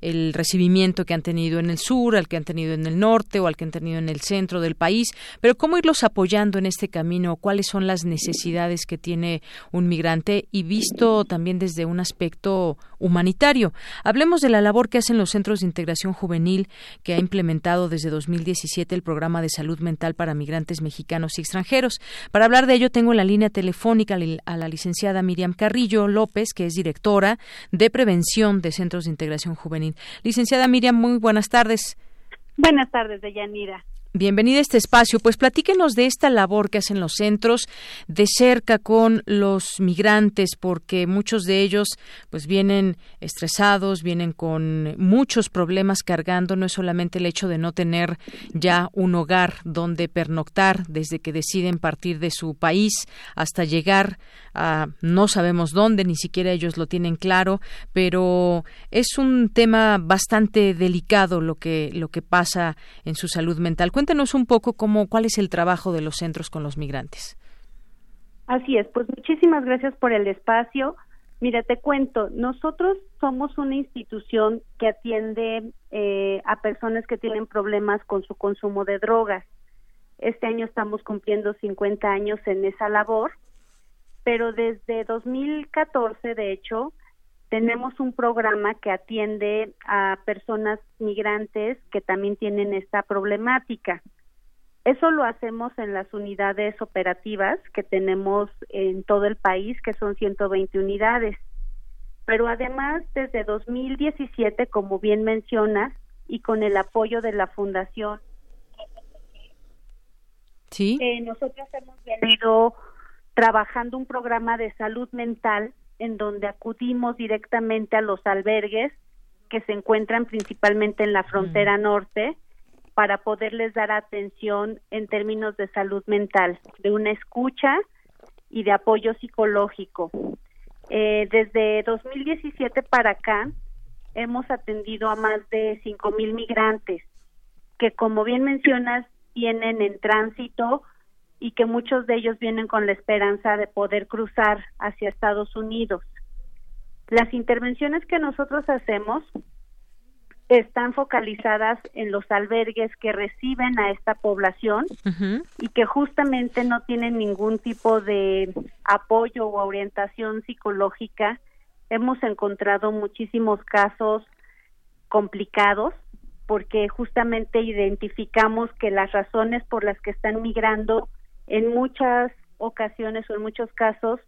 el recibimiento que han tenido en el sur, al que han tenido en el norte o al que han tenido en el centro del país, pero cómo irlos apoyando en este camino, cuáles son las necesidades que tiene un migrante y visto también desde un aspecto humanitario. Hablemos de la labor que hacen los centros de integración juvenil que ha implementado desde 2017 el programa de salud mental para migrantes mexicanos y extranjeros. Para hablar de ello tengo en la línea telefónica a la licenciada Miriam Carrillo López, que es directora de prevención de Centros de Integración Juvenil. Licenciada Miriam, muy buenas tardes. Buenas tardes, Deyanira. Bienvenida a este espacio. Pues platíquenos de esta labor que hacen los centros de cerca con los migrantes, porque muchos de ellos pues vienen estresados, vienen con muchos problemas cargando. No es solamente el hecho de no tener ya un hogar donde pernoctar desde que deciden partir de su país hasta llegar a no sabemos dónde, ni siquiera ellos lo tienen claro, pero es un tema bastante delicado lo que lo que pasa en su salud mental. Cuéntenos un poco cómo, cuál es el trabajo de los centros con los migrantes. Así es, pues muchísimas gracias por el espacio. Mira, te cuento, nosotros somos una institución que atiende eh, a personas que tienen problemas con su consumo de drogas. Este año estamos cumpliendo 50 años en esa labor, pero desde 2014, de hecho, tenemos un programa que atiende a personas migrantes que también tienen esta problemática. Eso lo hacemos en las unidades operativas que tenemos en todo el país, que son 120 unidades. Pero además, desde 2017, como bien mencionas, y con el apoyo de la Fundación, ¿Sí? Eh, nosotros hemos venido trabajando un programa de salud mental en donde acudimos directamente a los albergues que se encuentran principalmente en la frontera Mm. norte para poderles dar atención en términos de salud mental, de una escucha y de apoyo psicológico. Eh, desde 2017 para acá hemos atendido a más de 5 mil migrantes que, como bien mencionas, vienen en tránsito y que muchos de ellos vienen con la esperanza de poder cruzar hacia Estados Unidos. Las intervenciones que nosotros hacemos están focalizadas en los albergues que reciben a esta población y que justamente no tienen ningún tipo de apoyo o orientación psicológica. Hemos encontrado muchísimos casos complicados porque justamente identificamos que las razones por las que están migrando en muchas ocasiones o en muchos casos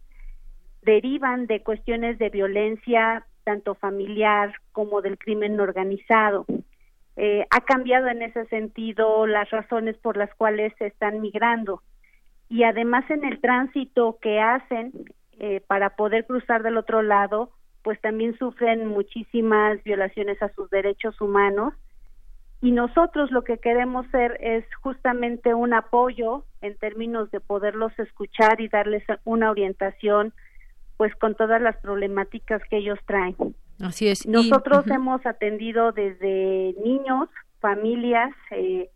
derivan de cuestiones de violencia tanto familiar como del crimen organizado. Eh, ha cambiado en ese sentido las razones por las cuales se están migrando y además en el tránsito que hacen eh, para poder cruzar del otro lado, pues también sufren muchísimas violaciones a sus derechos humanos y nosotros lo que queremos ser es justamente un apoyo en términos de poderlos escuchar y darles una orientación pues con todas las problemáticas que ellos traen. Así es. Y- Nosotros hemos atendido desde niños, familias, eh,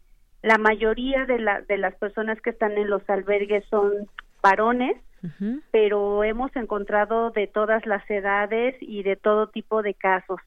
la mayoría de, la, de las personas que están en los albergues son varones, pero hemos encontrado de todas las edades y de todo tipo de casos.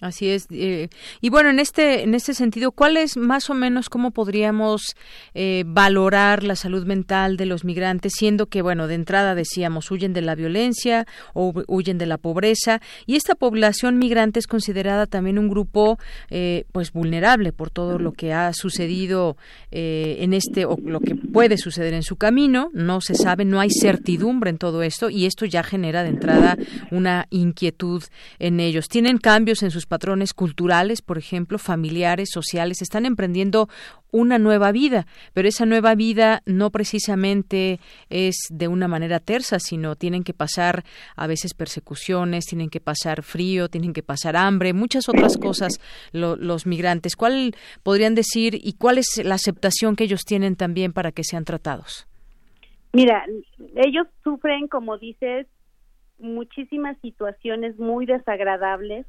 Así es. eh, y bueno, en este, en este sentido, ¿cuál es más o menos cómo podríamos eh, valorar la salud mental de los migrantes, siendo que, bueno, de entrada decíamos, huyen de la violencia o hu- huyen de la pobreza, y esta población migrante es considerada también un grupo, eh, pues, vulnerable por todo lo que ha sucedido eh, en este, o lo que puede suceder en su camino, no se sabe, no hay certidumbre en todo esto, y esto ya genera de entrada una inquietud en ellos. Tienen cambios en sus patrones culturales, por ejemplo, familiares, sociales, están emprendiendo una nueva vida, pero esa nueva vida no precisamente es de una manera tersa, sino tienen que pasar a veces persecuciones, tienen que pasar frío, tienen que pasar hambre, muchas otras cosas lo- los migrantes. ¿Cuál podrían decir y cuál es la aceptación que ellos tienen también para que sean tratados? Mira, ellos sufren, como dices, muchísimas situaciones muy desagradables.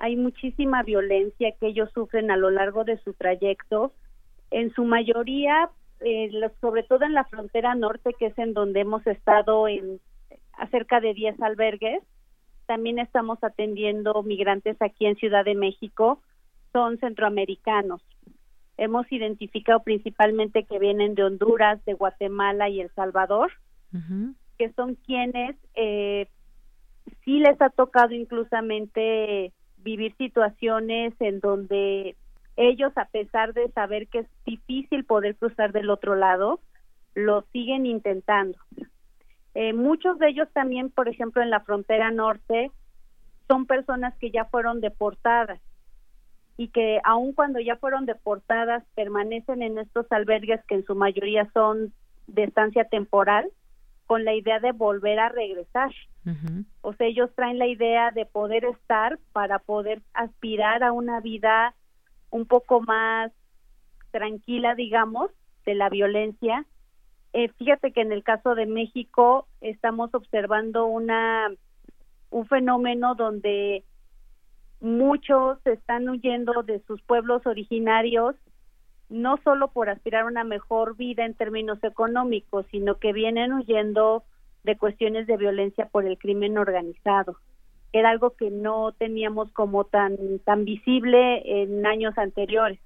Hay muchísima violencia que ellos sufren a lo largo de su trayecto. En su mayoría, eh, sobre todo en la frontera norte, que es en donde hemos estado en acerca de 10 albergues. También estamos atendiendo migrantes aquí en Ciudad de México. Son centroamericanos. Hemos identificado principalmente que vienen de Honduras, de Guatemala y El Salvador que son quienes eh, sí les ha tocado inclusamente vivir situaciones en donde ellos, a pesar de saber que es difícil poder cruzar del otro lado, lo siguen intentando. Eh, muchos de ellos también, por ejemplo, en la frontera norte, son personas que ya fueron deportadas y que aun cuando ya fueron deportadas permanecen en estos albergues que en su mayoría son de estancia temporal con la idea de volver a regresar. O sea, ellos traen la idea de poder estar para poder aspirar a una vida un poco más tranquila, digamos, de la violencia. Eh, fíjate que en el caso de México estamos observando una un fenómeno donde muchos están huyendo de sus pueblos originarios no solo por aspirar a una mejor vida en términos económicos, sino que vienen huyendo de cuestiones de violencia por el crimen organizado. Era algo que no teníamos como tan tan visible en años anteriores.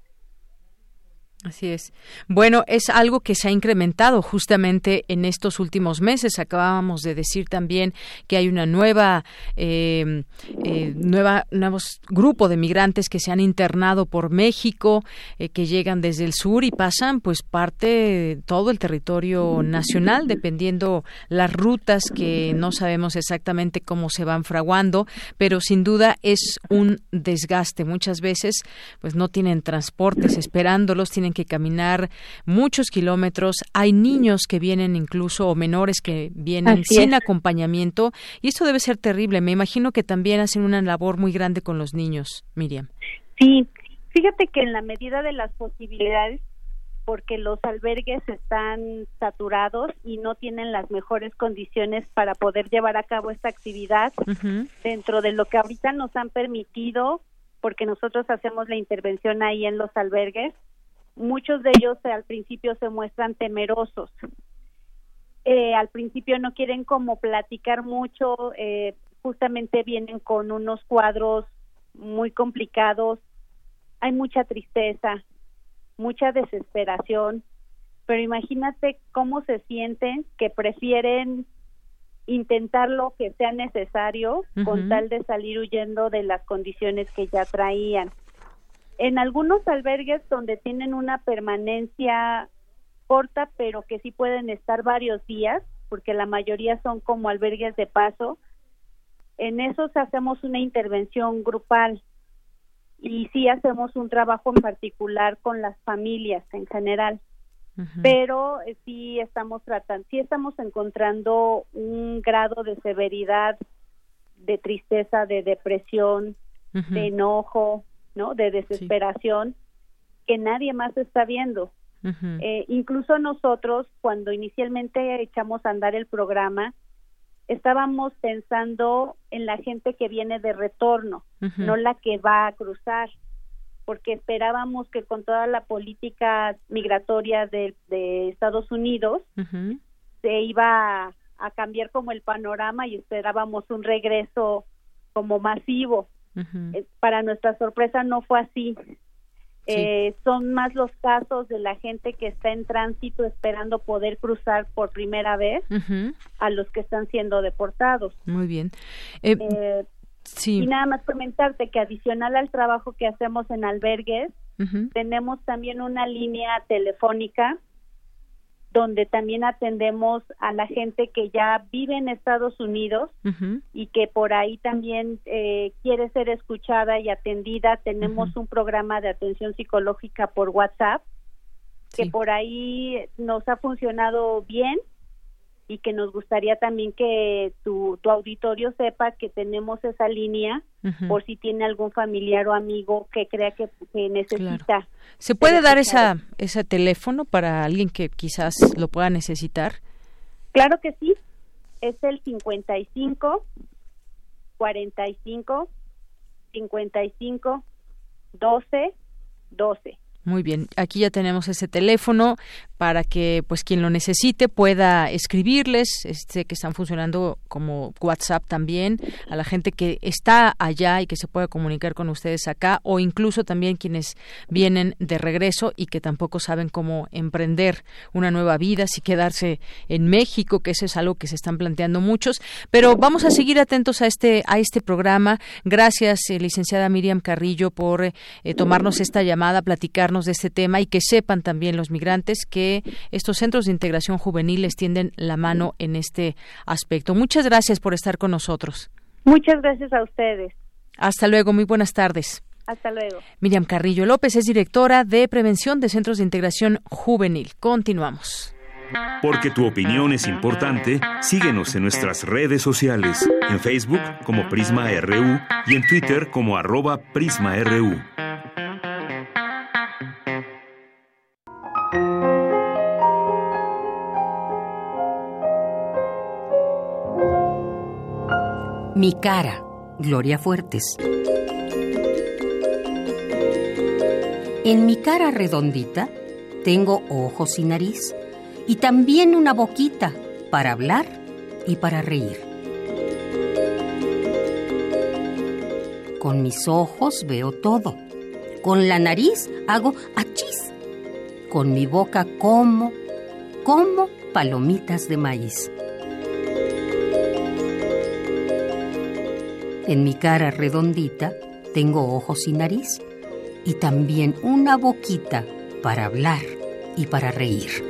Así es. Bueno, es algo que se ha incrementado justamente en estos últimos meses. Acabábamos de decir también que hay una nueva, eh, eh, nueva, nuevos grupo de migrantes que se han internado por México, eh, que llegan desde el sur y pasan, pues, parte todo el territorio nacional, dependiendo las rutas que no sabemos exactamente cómo se van fraguando, pero sin duda es un desgaste. Muchas veces, pues, no tienen transportes esperándolos, tienen que caminar muchos kilómetros. Hay niños que vienen incluso o menores que vienen sin acompañamiento y esto debe ser terrible. Me imagino que también hacen una labor muy grande con los niños, Miriam. Sí, fíjate que en la medida de las posibilidades porque los albergues están saturados y no tienen las mejores condiciones para poder llevar a cabo esta actividad dentro de lo que ahorita nos han permitido, porque nosotros hacemos la intervención ahí en los albergues, muchos de ellos al principio se muestran temerosos. Eh, al principio no quieren como platicar mucho, eh, justamente vienen con unos cuadros muy complicados, hay mucha tristeza, mucha desesperación, pero imagínate cómo se sienten que prefieren intentar lo que sea necesario con tal de salir huyendo de las condiciones que ya traían. En algunos albergues donde tienen una permanencia corta, pero que sí pueden estar varios días, porque la mayoría son como albergues de paso, en esos hacemos una intervención grupal y sí hacemos un trabajo en particular con las familias en general. Pero eh, sí estamos tratando, sí estamos encontrando un grado de severidad, de tristeza, de depresión, de enojo, ¿no? De desesperación que nadie más está viendo. Eh, incluso nosotros, cuando inicialmente echamos a andar el programa, estábamos pensando en la gente que viene de retorno, no la que va a cruzar, porque esperábamos que con toda la política migratoria de, Estados Unidos se iba a, a, cambiar como el panorama y esperábamos un regreso como masivo. Eh, para nuestra sorpresa no fue así. Eh, son más los casos de la gente que está en tránsito esperando poder cruzar por primera vez a los que están siendo deportados. Muy bien. Eh, y nada más comentarte que adicional al trabajo que hacemos en albergues, tenemos también una línea telefónica donde también atendemos a la gente que ya vive en Estados Unidos y que por ahí también eh, quiere ser escuchada y atendida. Tenemos un programa de atención psicológica por WhatsApp que por ahí nos ha funcionado bien y que nos gustaría también que tu, tu auditorio sepa que tenemos esa línea por si tiene algún familiar o amigo que crea que, necesita. ¿Se puede dar esa, ese teléfono para alguien que quizás lo pueda necesitar? Claro que sí. Es el 55 45 55 12 12. Muy bien, aquí ya tenemos ese teléfono para que pues quien lo necesite pueda escribirles, este que están funcionando como WhatsApp también a la gente que está allá y que se pueda comunicar con ustedes acá o incluso también quienes vienen de regreso y que tampoco saben cómo emprender una nueva vida, si quedarse en México, que eso es algo que se están planteando muchos, pero vamos a seguir atentos a este a este programa. Gracias, eh, licenciada Miriam Carrillo por eh, tomarnos esta llamada, de este tema y que sepan también los migrantes que estos centros de integración juvenil les tienden la mano en este aspecto. Muchas gracias por estar con nosotros. Muchas gracias a ustedes. Hasta luego, muy buenas tardes. Hasta luego. Miriam Carrillo López es directora de Prevención de Centros de Integración Juvenil. Continuamos. Porque tu opinión es importante, síguenos en nuestras redes sociales, en Facebook como Prisma RU y en Twitter como arroba PrismaRU. Mi cara, Gloria Fuertes. En mi cara redondita tengo ojos y nariz y también una boquita para hablar y para reír. Con mis ojos veo todo. Con la nariz hago achis. Con mi boca como, como palomitas de maíz. En mi cara redondita tengo ojos y nariz y también una boquita para hablar y para reír.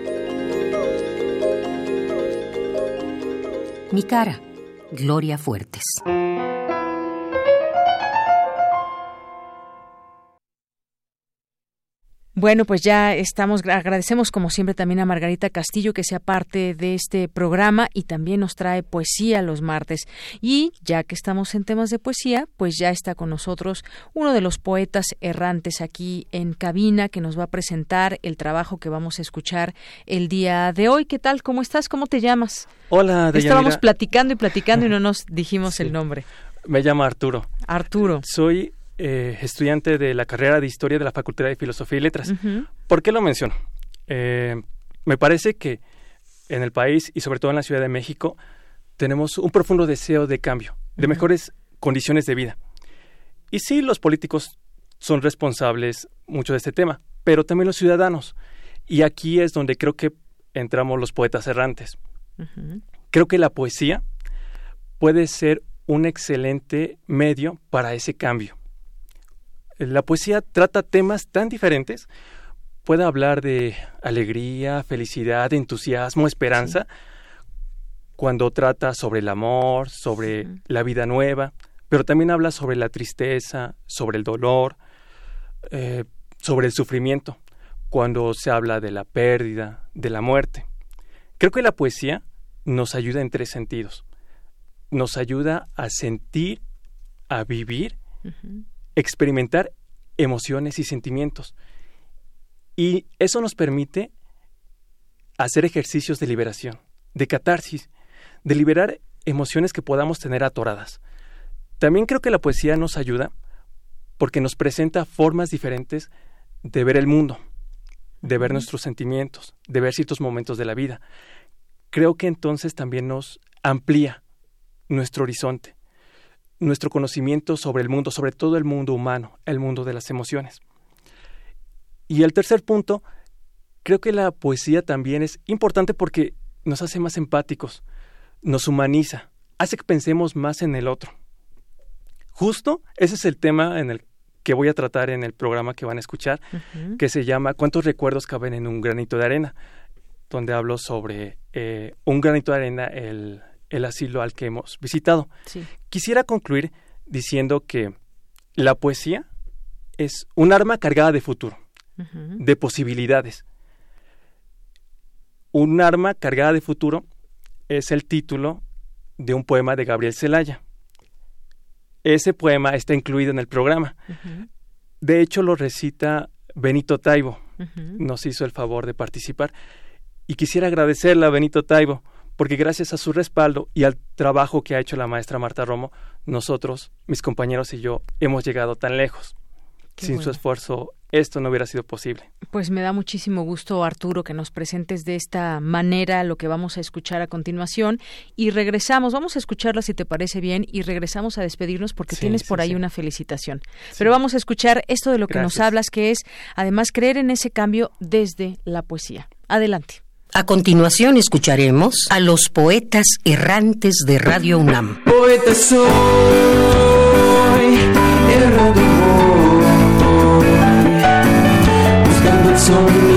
Mi cara, Gloria Fuertes. Bueno, pues ya estamos, agradecemos como siempre también a Margarita Castillo que sea parte de este programa y también nos trae poesía los martes. Y ya que estamos en temas de poesía, pues ya está con nosotros uno de los poetas errantes aquí en cabina que nos va a presentar el trabajo que vamos a escuchar el día de hoy. ¿Qué tal? ¿Cómo estás? ¿Cómo te llamas? Hola, Deyanira. Estábamos platicando y platicando y no nos dijimos el nombre. Me llamo Arturo. Arturo. Soy eh, estudiante de la carrera de Historia de la Facultad de Filosofía y Letras. ¿Por qué lo menciono? Eh, me parece que en el país y sobre todo en la Ciudad de México tenemos un profundo deseo de cambio, de mejores condiciones de vida. Y sí, los políticos son responsables mucho de este tema, pero también los ciudadanos. Y aquí es donde creo que entramos los poetas errantes. Creo que la poesía puede ser un excelente medio para ese cambio la poesía trata temas tan diferentes. Puede hablar de alegría, felicidad, entusiasmo, esperanza, cuando trata sobre el amor, sobre la vida nueva, pero también habla sobre la tristeza, sobre el dolor, eh, sobre el sufrimiento, cuando se habla de la pérdida, de la muerte. Creo que la poesía nos ayuda en tres sentidos. Nos ayuda a sentir, a vivir experimentar emociones y sentimientos. Y eso nos permite hacer ejercicios de liberación, de catarsis, de liberar emociones que podamos tener atoradas. También creo que la poesía nos ayuda porque nos presenta formas diferentes de ver el mundo, de ver nuestros sentimientos, de ver ciertos momentos de la vida. Creo que entonces también nos amplía nuestro horizonte nuestro conocimiento sobre el mundo, sobre todo el mundo humano, el mundo de las emociones. Y el tercer punto, creo que la poesía también es importante porque nos hace más empáticos, nos humaniza, hace que pensemos más en el otro. Justo ese es el tema en el que voy a tratar en el programa que van a escuchar, que se llama ¿Cuántos recuerdos caben en un granito de arena? donde hablo sobre eh, un granito de arena, el, el asilo al que hemos visitado. Quisiera concluir diciendo que la poesía es un arma cargada de futuro, de posibilidades. Un arma cargada de futuro es el título de un poema de Gabriel Celaya. Ese poema está incluido en el programa. De hecho, lo recita Benito Taibo. Nos hizo el favor de participar. Y quisiera agradecerle a Benito Taibo porque gracias a su respaldo y al trabajo que ha hecho la maestra Marta Romo, nosotros, mis compañeros y yo, hemos llegado tan lejos. Sin su esfuerzo, esto no hubiera sido posible. Pues me da muchísimo gusto, Arturo, que nos presentes de esta manera lo que vamos a escuchar a continuación. Y regresamos, vamos a escucharla si te parece bien, y regresamos a despedirnos porque tienes por ahí una felicitación. Pero vamos a escuchar esto de lo que nos hablas, que es además creer en ese cambio desde la poesía. Adelante. A continuación escucharemos a los poetas errantes de Radio UNAM. Poeta soy, buscando el sonido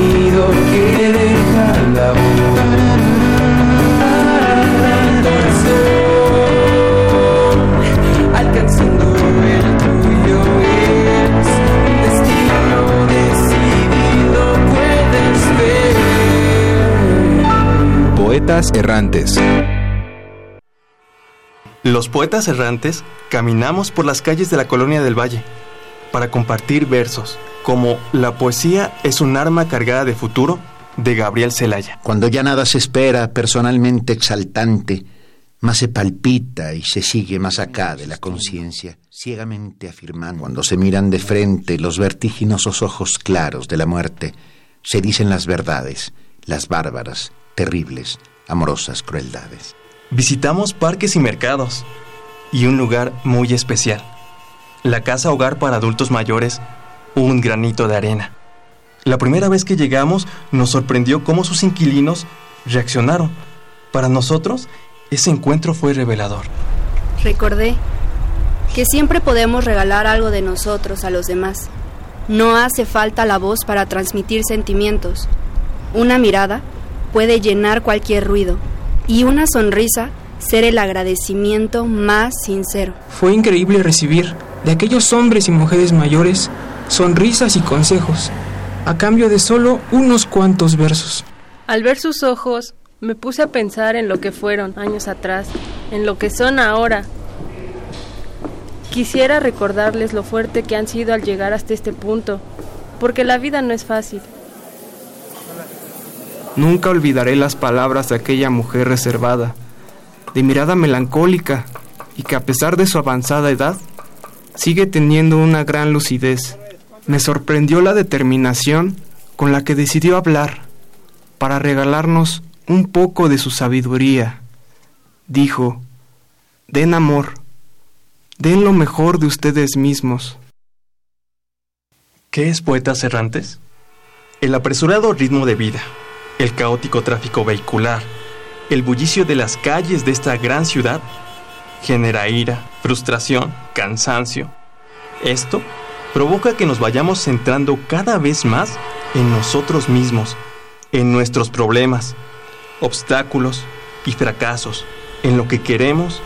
Poetas errantes. Los poetas errantes caminamos por las calles de la colonia del Valle para compartir versos como La poesía es un arma cargada de futuro de Gabriel Celaya. Cuando ya nada se espera, personalmente exaltante, más se palpita y se sigue más acá de la conciencia, ciegamente afirmando cuando se miran de frente los vertiginosos ojos claros de la muerte, se dicen las verdades, las bárbaras, terribles, amorosas crueldades. Visitamos parques y mercados y un lugar muy especial, la casa hogar para adultos mayores, un granito de arena. La primera vez que llegamos nos sorprendió cómo sus inquilinos reaccionaron. Para nosotros, ese encuentro fue revelador. Recordé que siempre podemos regalar algo de nosotros a los demás. No hace falta la voz para transmitir sentimientos. Una mirada puede llenar cualquier ruido y una sonrisa ser el agradecimiento más sincero. Fue increíble recibir de aquellos hombres y mujeres mayores sonrisas y consejos, a cambio de solo unos cuantos versos. Al ver sus ojos, me puse a pensar en lo que fueron años atrás, en lo que son ahora. Quisiera recordarles lo fuerte que han sido al llegar hasta este punto, porque la vida no es fácil. Nunca olvidaré las palabras de aquella mujer reservada, de mirada melancólica y que a pesar de su avanzada edad, sigue teniendo una gran lucidez. Me sorprendió la determinación con la que decidió hablar para regalarnos un poco de su sabiduría. Dijo, den amor, den lo mejor de ustedes mismos. ¿Qué es Poetas Errantes? El apresurado ritmo de vida, el caótico tráfico vehicular, el bullicio de las calles de esta gran ciudad genera ira, frustración, cansancio. Esto provoca que nos vayamos centrando cada vez más en nosotros mismos, en nuestros problemas, obstáculos y fracasos, en lo que queremos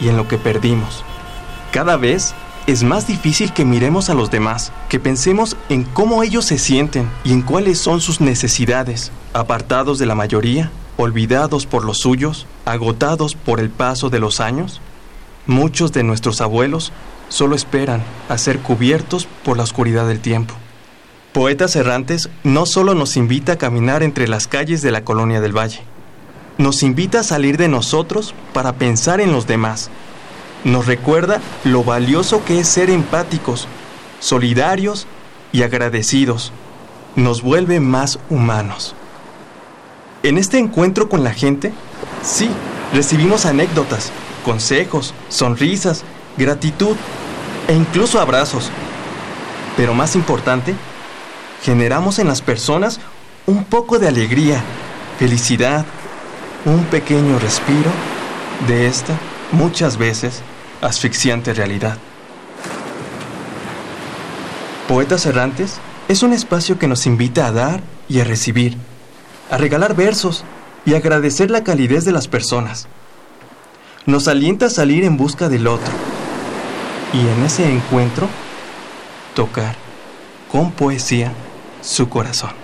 y en lo que perdimos. Cada vez es más difícil que miremos a los demás, que pensemos en cómo ellos se sienten y en cuáles son sus necesidades, apartados de la mayoría, olvidados por los suyos, agotados por el paso de los años. Muchos de nuestros abuelos solo esperan a ser cubiertos por la oscuridad del tiempo. Poetas Errantes no solo nos invita a caminar entre las calles de la colonia del Valle, nos invita a salir de nosotros para pensar en los demás. Nos recuerda lo valioso que es ser empáticos, solidarios y agradecidos. Nos vuelve más humanos. En este encuentro con la gente, sí, recibimos anécdotas, consejos, sonrisas, gratitud e incluso abrazos. Pero más importante, generamos en las personas un poco de alegría, felicidad, un pequeño respiro de esta, muchas veces, asfixiante realidad. Poetas Errantes es un espacio que nos invita a dar y a recibir, a regalar versos y agradecer la calidez de las personas. Nos alienta a salir en busca del otro y en ese encuentro tocar con poesía su corazón.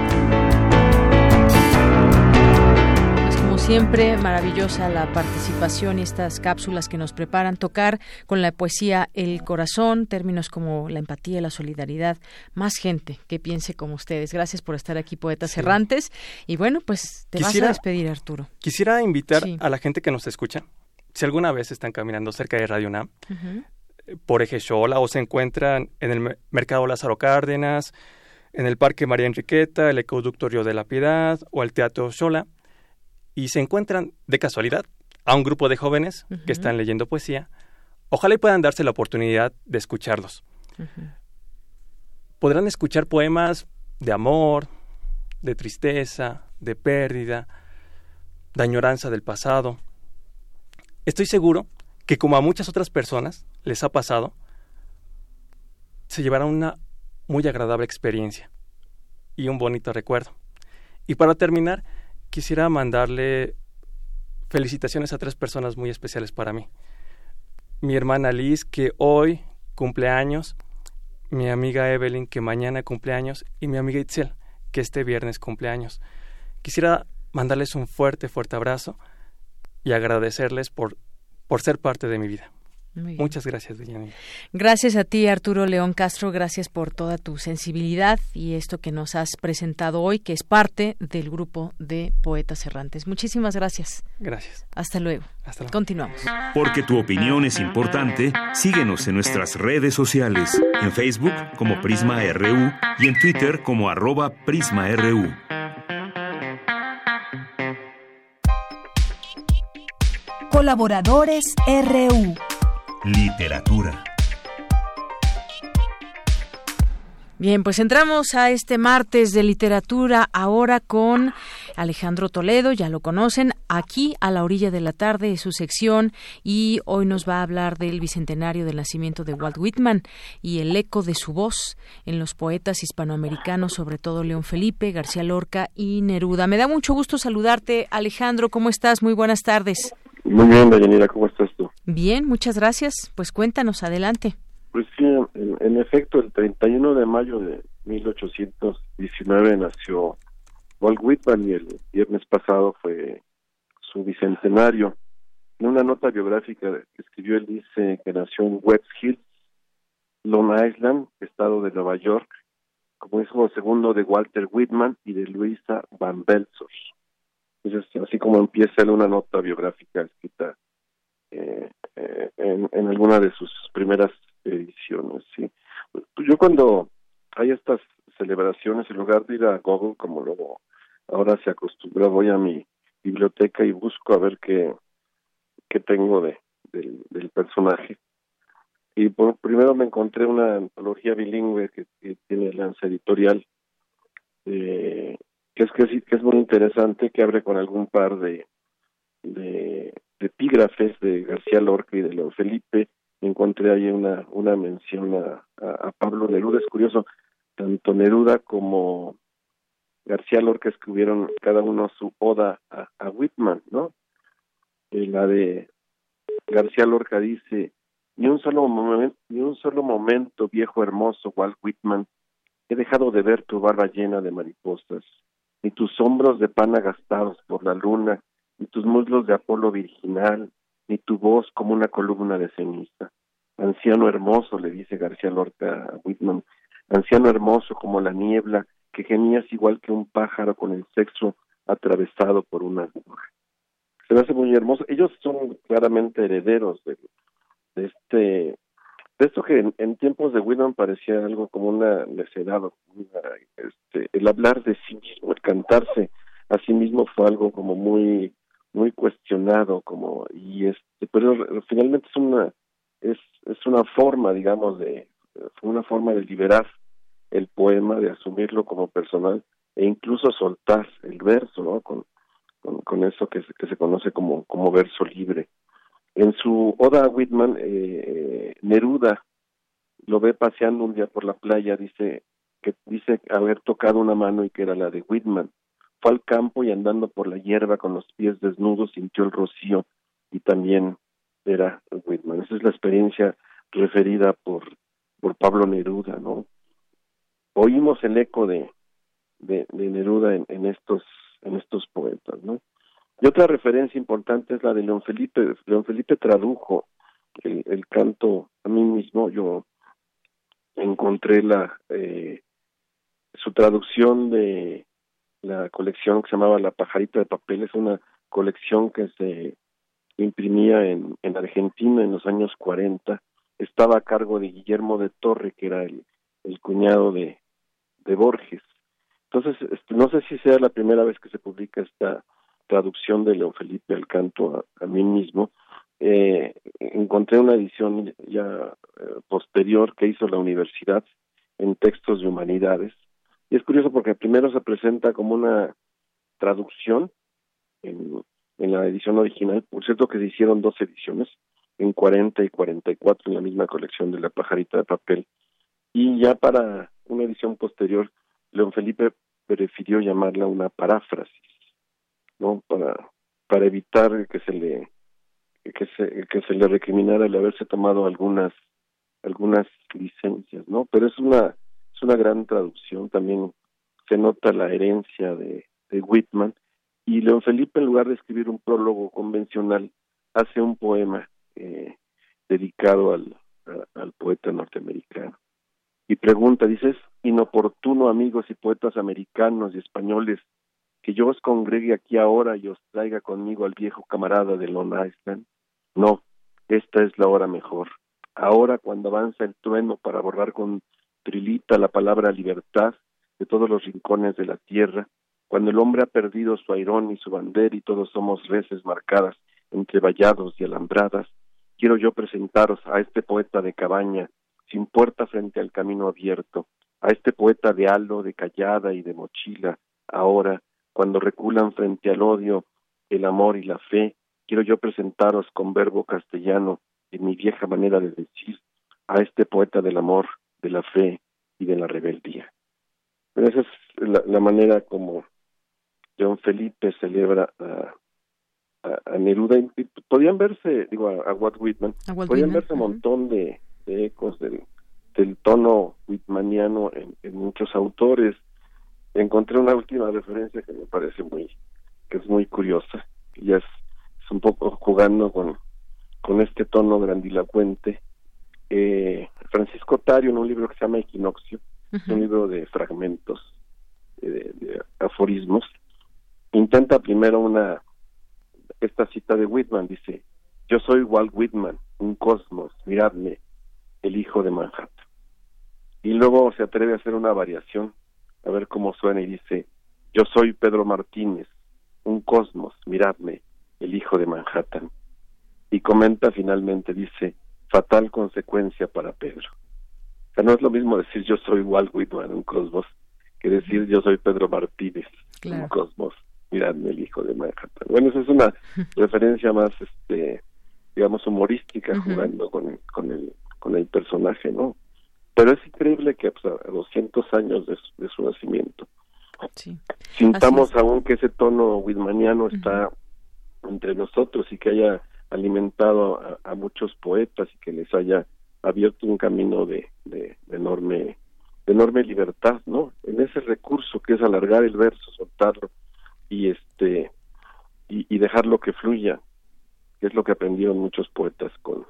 Siempre, maravillosa la participación y estas cápsulas que nos preparan tocar con la poesía el corazón, términos como la empatía, la solidaridad, más gente que piense como ustedes. Gracias por estar aquí, poetas errantes. Y bueno, pues te vas a despedir, Arturo. Quisiera invitar a la gente que nos escucha si alguna vez están caminando cerca de Radio UNAM, por Ejechola o se encuentran en el Mercado Lázaro Cárdenas, en el Parque María Enriqueta, el Ecoducto Río de la Piedad o el Teatro Xola, y se encuentran de casualidad a un grupo de jóvenes que están leyendo poesía, ojalá y puedan darse la oportunidad de escucharlos. Podrán escuchar poemas de amor, de tristeza, de pérdida, de añoranza del pasado, Estoy seguro que como a muchas otras personas les ha pasado, se llevará una muy agradable experiencia. y un bonito recuerdo. Y para terminar, quisiera mandarle felicitaciones a tres personas muy especiales para mí. Mi hermana Liz, que hoy cumple años, mi amiga Evelyn, que mañana cumple años, y mi amiga Itzel, que este viernes cumple años. Quisiera mandarles un fuerte, fuerte abrazo y agradecerles por, por ser parte de mi vida. Muchas gracias, Villanita. Gracias a ti, Arturo León Castro. Gracias por toda tu sensibilidad y esto que nos has presentado hoy, que es parte del grupo de Poetas Errantes. Muchísimas gracias. Gracias. Hasta luego. Hasta luego. Continuamos. Porque tu opinión es importante, síguenos en nuestras redes sociales, en Facebook como Prisma RU y en Twitter como arroba PrismaRU. Colaboradores RU. Literatura. Bien, pues entramos a este martes de literatura ahora con Alejandro Toledo, ya lo conocen, aquí a la orilla de la tarde es su sección y hoy nos va a hablar del bicentenario del nacimiento de Walt Whitman y el eco de su voz en los poetas hispanoamericanos, sobre todo León Felipe, García Lorca y Neruda. Me da mucho gusto saludarte, Alejandro, ¿cómo estás? Muy buenas tardes. Muy bien, Dayanira, ¿cómo estás tú? Bien, muchas gracias. Pues cuéntanos, adelante. Pues sí, en, en, efecto, el 31 de mayo de 1819 nació Walt Whitman y el viernes pasado fue su bicentenario. En una nota biográfica que escribió, él dice que nació en West Hills, Long Island, estado de Nueva York, como hijo segundo de Walter Whitman y de Luisa Van Belsos. Entonces, así como empieza una nota biográfica escrita eh, eh, en, en, alguna de sus primeras ediciones. ¿sí? Yo cuando hay estas celebraciones, en lugar de ir a Google, como luego ahora se acostumbra, voy a mi biblioteca y busco a ver qué, qué tengo de, del, del personaje. Y por, primero me encontré una antología bilingüe que, que tiene Lanza Editorial, eh, que es que, es, que es muy interesante, que abre con algún par de, de, de epígrafes de García Lorca y de León Felipe. Encontré ahí una, una mención a, a, Pablo Neruda. Es curioso, tanto Neruda como García Lorca escribieron cada uno su oda a, a Whitman, ¿no? Eh, la de García Lorca dice, ni un solo momento, ni un solo momento, viejo hermoso Walt Whitman, he dejado de ver tu barba llena de mariposas, ni tus hombros de pan agastados por la luna, ni tus muslos de Apolo virginal, ni tu voz como una columna de ceniza. Anciano hermoso, le dice García Lorca a Whitman, anciano hermoso como la niebla, que gemías igual que un pájaro con el sexo atravesado por una aguja. Se me hace muy hermoso. Ellos son claramente herederos de, de este, de esto que en, tiempos de Whitman parecía algo como una necedad, este, el hablar de sí mismo, el cantarse a sí mismo fue algo como muy, muy cuestionado, como y este, pero finalmente es una, es, una forma, digamos, de, una forma de liberar el poema, de asumirlo como personal e incluso soltar el verso, ¿no? Con, con, con eso que se, que se conoce como, como verso libre. En su Oda a Whitman, eh, Neruda lo ve paseando un día por la playa, dice que dice haber tocado una mano y que era la de Whitman. Fue al campo y andando por la hierba con los pies desnudos sintió el rocío y también era Whitman. Esa es la experiencia referida por, por Pablo Neruda, ¿no? Oímos el eco de, de, de Neruda en, en, estos en estos poetas, ¿no? Y otra referencia importante es la de León Felipe. León Felipe tradujo el, el canto a mí mismo. Yo encontré la eh, su traducción de la colección que se llamaba La pajarita de papel. Es una colección que se imprimía en, en Argentina en los años 40. Estaba a cargo de Guillermo de Torre, que era el, el cuñado de, de Borges. Entonces, este, no sé si sea la primera vez que se publica esta traducción de León Felipe al canto a, a mí mismo. Eh, encontré una edición ya eh, posterior que hizo la universidad en textos de humanidades. Y es curioso porque primero se presenta como una traducción en, en la edición original. Por cierto que se hicieron dos ediciones, en 40 y 44 en la misma colección de la pajarita de papel. Y ya para una edición posterior León Felipe prefirió llamarla una paráfrasis, ¿no? Para, para evitar que se le que se, que se le recriminara el haberse tomado algunas algunas licencias, ¿no? Pero es una es una gran traducción, también se nota la herencia de, de Whitman y León Felipe en lugar de escribir un prólogo convencional hace un poema eh, dedicado al, al poeta norteamericano y pregunta, dices, inoportuno amigos y poetas americanos y españoles que yo os congregue aquí ahora y os traiga conmigo al viejo camarada de Long Island. No, esta es la hora mejor. Ahora cuando avanza el trueno para borrar con trilita la palabra libertad de todos los rincones de la tierra, cuando el hombre ha perdido su airón y su bandera y todos somos reses marcadas entre vallados y alambradas, quiero yo presentaros a este poeta de cabaña, sin puerta frente al camino abierto, a este poeta de halo, de callada y de mochila, ahora, cuando reculan frente al odio, el amor y la fe, quiero yo presentaros con verbo castellano, en mi vieja manera de decir, a este poeta del amor, de la fe y de la rebeldía. esa es la, manera como John Felipe celebra a, a, Neruda. podían verse, digo, a, Walt Whitman, podían verse un montón de, ecos del, del tono whitmaniano en, en, muchos autores. Encontré una última referencia que me parece muy, que es muy curiosa, y es, es un poco jugando con, con este tono grandilocuente. Eh, Francisco Tario, en un libro que se llama Equinoccio, un libro de fragmentos, eh, de, aforismos, intenta primero una, esta cita de Whitman, dice, yo soy Walt Whitman, un cosmos, miradme, el hijo de Manhattan. Y luego se atreve a hacer una variación, a ver cómo suena y dice, yo soy Pedro Martínez, un cosmos, miradme, el hijo de Manhattan. Y comenta finalmente, dice, fatal consecuencia para Pedro. O sea, no es lo mismo decir yo soy Walt Whitman, un cosmos, que decir yo soy Pedro Martínez, un cosmos, miradme, el hijo de Manhattan. Bueno, esa es una referencia más, este digamos, humorística, jugando con, con el con el personaje, ¿no? Pero es increíble que pues, a 200 años de su, nacimiento sintamos aún que ese tono whitmaniano está entre nosotros y que haya alimentado a, muchos poetas y que les haya abierto un camino de, de, enorme de enorme libertad, ¿no? En ese recurso que es alargar el verso, soltarlo y este y, y dejarlo que fluya, que es lo que aprendieron muchos poetas con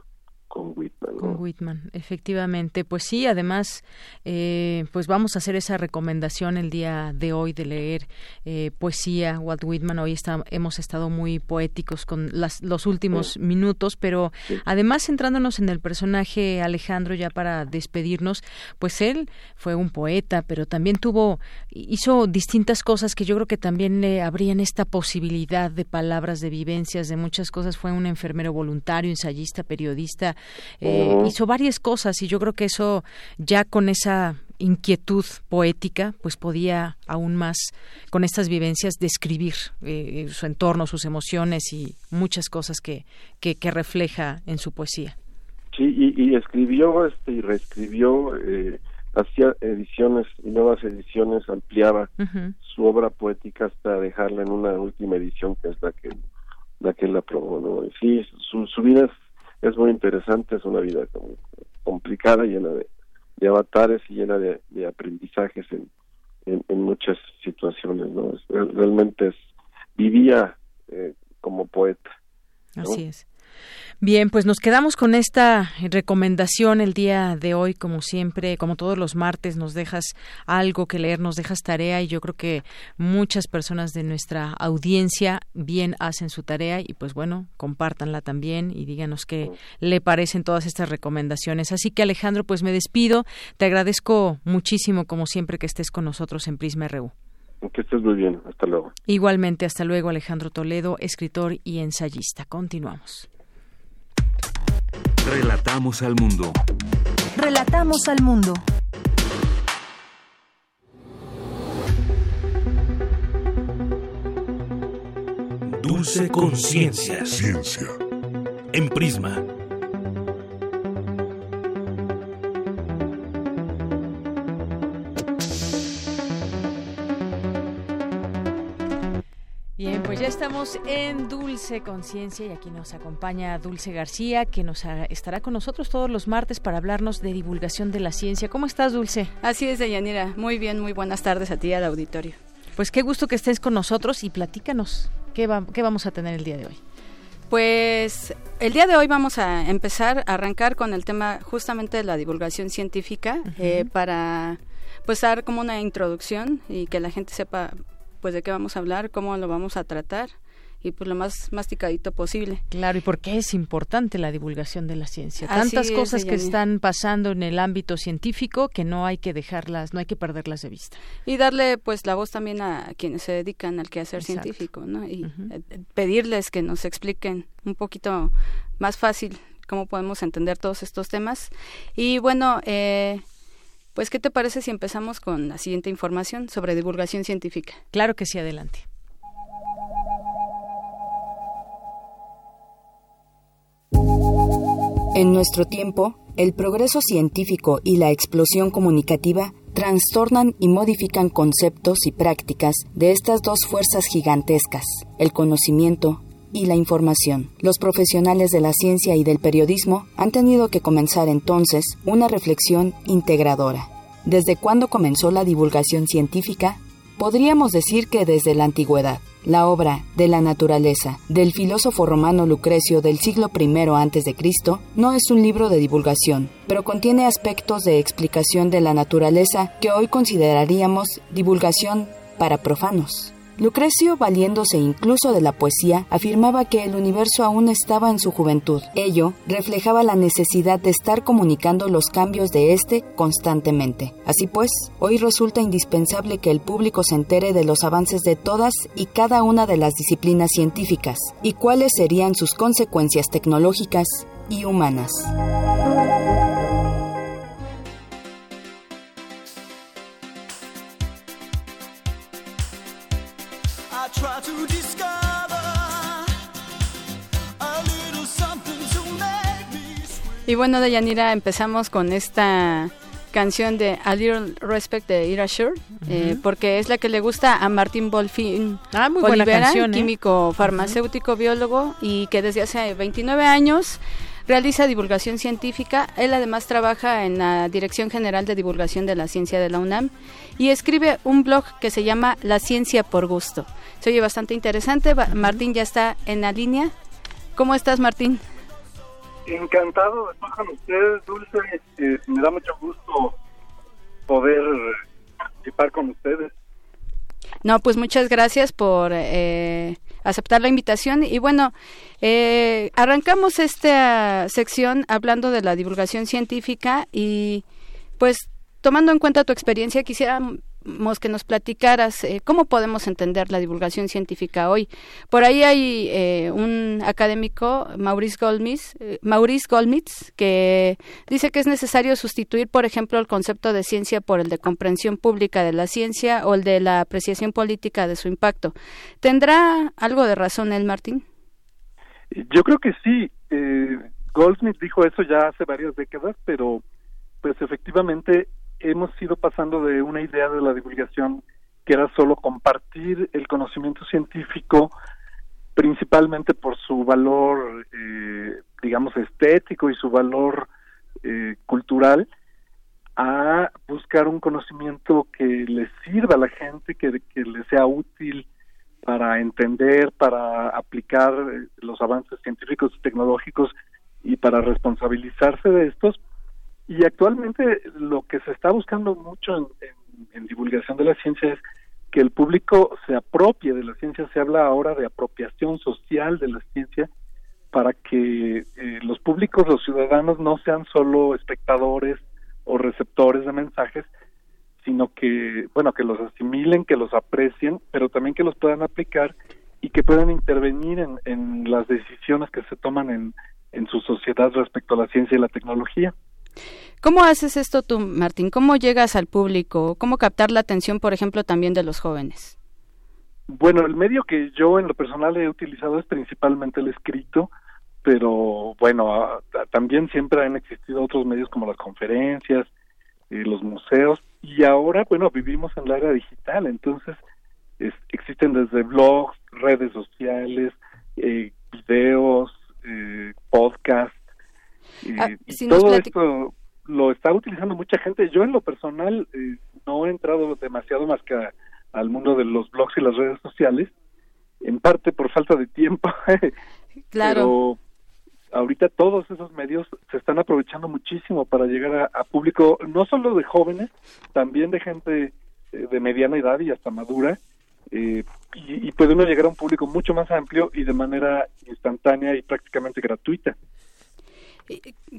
con Whitman. Con Whitman, efectivamente. Pues sí, además, eh, pues vamos a hacer esa recomendación el día de hoy de leer eh, poesía, Walt Whitman. Hoy está, hemos estado muy poéticos con las, los últimos minutos, pero además centrándonos en el personaje Alejandro ya para despedirnos, pues él fue un poeta, pero también tuvo, hizo distintas cosas que yo creo que también le abrían esta posibilidad de palabras, de vivencias, de muchas cosas. Fue un enfermero voluntario, ensayista, periodista, eh, hizo varias cosas y yo creo que eso ya con esa inquietud poética, pues podía aún más, con estas vivencias, describir eh, su entorno, sus emociones y muchas cosas que, que, refleja en su poesía. Sí, y, escribió este, y reescribió, eh, hacía ediciones y nuevas ediciones, ampliaba su obra poética hasta dejarla en una última edición que es la que la que la probó. Sí, su, su vida es es muy interesante, es una vida complicada, llena de, avatares y llena de, aprendizajes en, en, muchas situaciones, ¿no? realmente es, vivía eh, como poeta. Así es. Bien, pues nos quedamos con esta recomendación el día de hoy, como siempre, como todos los martes, nos dejas algo que leer, nos dejas tarea y yo creo que muchas personas de nuestra audiencia bien hacen su tarea y pues bueno, compártanla también y díganos qué le parecen todas estas recomendaciones. Así que Alejandro, pues me despido, te agradezco muchísimo como siempre que estés con nosotros en Prisma RU. Que estés muy bien, hasta luego. Igualmente, hasta luego Alejandro Toledo, escritor y ensayista. Continuamos. Relatamos al mundo. Relatamos al mundo. Dulce conciencia. Ciencia. En Prisma. Estamos en Dulce Conciencia y aquí nos acompaña Dulce García, que nos estará con nosotros todos los martes para hablarnos de divulgación de la ciencia. ¿Cómo estás, Dulce? Así es, Deyanira. Muy bien, muy buenas tardes a ti y al auditorio. Pues qué gusto que estés con nosotros y platícanos qué, qué vamos a tener el día de hoy. Pues el día de hoy vamos a empezar a arrancar con el tema justamente de la divulgación científica eh, para pues dar como una introducción y que la gente sepa pues de qué vamos a hablar, cómo lo vamos a tratar y pues lo más masticadito posible. Claro, y por qué es importante la divulgación de la ciencia. Tantas cosas que están pasando en el ámbito científico que no hay que dejarlas, no hay que perderlas de vista. Y darle pues la voz también a quienes se dedican al quehacer científico, ¿no? Y eh, pedirles que nos expliquen un poquito más fácil cómo podemos entender todos estos temas. Y bueno, eh, pues, ¿qué te parece si empezamos con la siguiente información sobre divulgación científica? Claro que sí, adelante. En nuestro tiempo, el progreso científico y la explosión comunicativa trastornan y modifican conceptos y prácticas de estas dos fuerzas gigantescas, el conocimiento y la información. Los profesionales de la ciencia y del periodismo han tenido que comenzar entonces una reflexión integradora. ¿Desde cuándo comenzó la divulgación científica? Podríamos decir que desde la antigüedad. La obra de la naturaleza del filósofo romano Lucrecio del siglo I a.C. no es un libro de divulgación, pero contiene aspectos de explicación de la naturaleza que hoy consideraríamos divulgación para profanos. Lucrecio, valiéndose incluso de la poesía, afirmaba que el universo aún estaba en su juventud. Ello reflejaba la necesidad de estar comunicando los cambios de éste constantemente. Así pues, hoy resulta indispensable que el público se entere de los avances de todas y cada una de las disciplinas científicas y cuáles serían sus consecuencias tecnológicas y humanas. Y bueno, Deyanira, empezamos con esta canción de A Little Respect de Ira Shure, eh, porque es la que le gusta a Martín Bolfin ah, muy buena canción, ¿eh? químico farmacéutico, biólogo, y que desde hace 29 años realiza divulgación científica. Él además trabaja en la Dirección General de Divulgación de la Ciencia de la UNAM y escribe un blog que se llama La Ciencia por Gusto. Se oye bastante interesante. Martín ya está en la línea. ¿Cómo estás, Martín? Encantado de estar con ustedes, Dulce. Eh, me da mucho gusto poder participar con ustedes. No, pues muchas gracias por eh, aceptar la invitación. Y bueno, eh, arrancamos esta sección hablando de la divulgación científica y pues tomando en cuenta tu experiencia, quisiera que nos platicaras eh, cómo podemos entender la divulgación científica hoy. Por ahí hay eh, un académico, Maurice Golmitz, eh, Maurice Golmitz, que dice que es necesario sustituir, por ejemplo, el concepto de ciencia por el de comprensión pública de la ciencia o el de la apreciación política de su impacto. ¿Tendrá algo de razón él, Martín? Yo creo que sí. Goldsmith dijo eso ya hace varias décadas, pero pues efectivamente hemos ido pasando de una idea de la divulgación que era solo compartir el conocimiento científico principalmente por su valor eh, digamos estético y su valor eh, cultural a buscar un conocimiento que le sirva a la gente que, que le sea útil para entender, para aplicar eh, los avances científicos y tecnológicos y para responsabilizarse de estos, y actualmente lo que se está buscando mucho en, divulgación de la ciencia es que el público se apropie de la ciencia. Se habla ahora de apropiación social de la ciencia para que eh, los públicos, los ciudadanos, no sean solo espectadores o receptores de mensajes, sino que, bueno, que los asimilen, que los aprecien, pero también que los puedan aplicar y que puedan intervenir en, en las decisiones que se toman en, en su sociedad respecto a la ciencia y la tecnología. ¿Cómo haces esto tú, Martín? ¿Cómo llegas al público? ¿Cómo captar la atención, por ejemplo, también de los jóvenes? Bueno, el medio que yo en lo personal he utilizado es principalmente el escrito, pero bueno, también siempre han existido otros medios como las conferencias, eh, los museos, y ahora, bueno, vivimos en la era digital, entonces existen desde blogs, redes sociales, eh, videos, eh, Ah, y si nos todo esto lo está utilizando mucha gente. Yo en lo personal eh, no he entrado demasiado más que a- al mundo de los blogs y las redes sociales, en parte por falta de tiempo. Claro. Pero ahorita todos esos medios se están aprovechando muchísimo para llegar a, a público, no solo de jóvenes, también de gente eh, de mediana edad y hasta madura, eh, y, y puede uno llegar a un público mucho más amplio y de manera instantánea y prácticamente gratuita.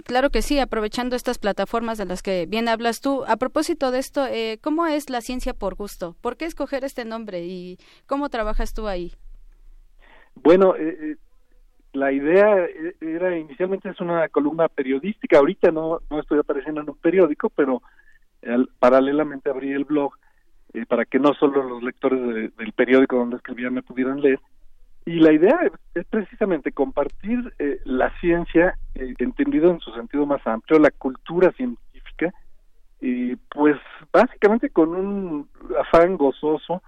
Claro que sí, aprovechando estas plataformas de las que bien hablas tú. A propósito de esto, eh, ¿cómo es la ciencia por gusto? ¿Por qué escoger este nombre y cómo trabajas tú ahí? Bueno, eh, eh, la idea eh, era inicialmente es una columna periodística. Ahorita no, no estoy apareciendo en un periódico, pero al- paralelamente abrí el blog eh, para que no solo los lectores de- del periódico donde escribía me pudieran leer. Y la idea es, precisamente compartir eh, la ciencia, eh, entendido en su sentido más amplio, la cultura científica, y pues básicamente con un afán gozoso,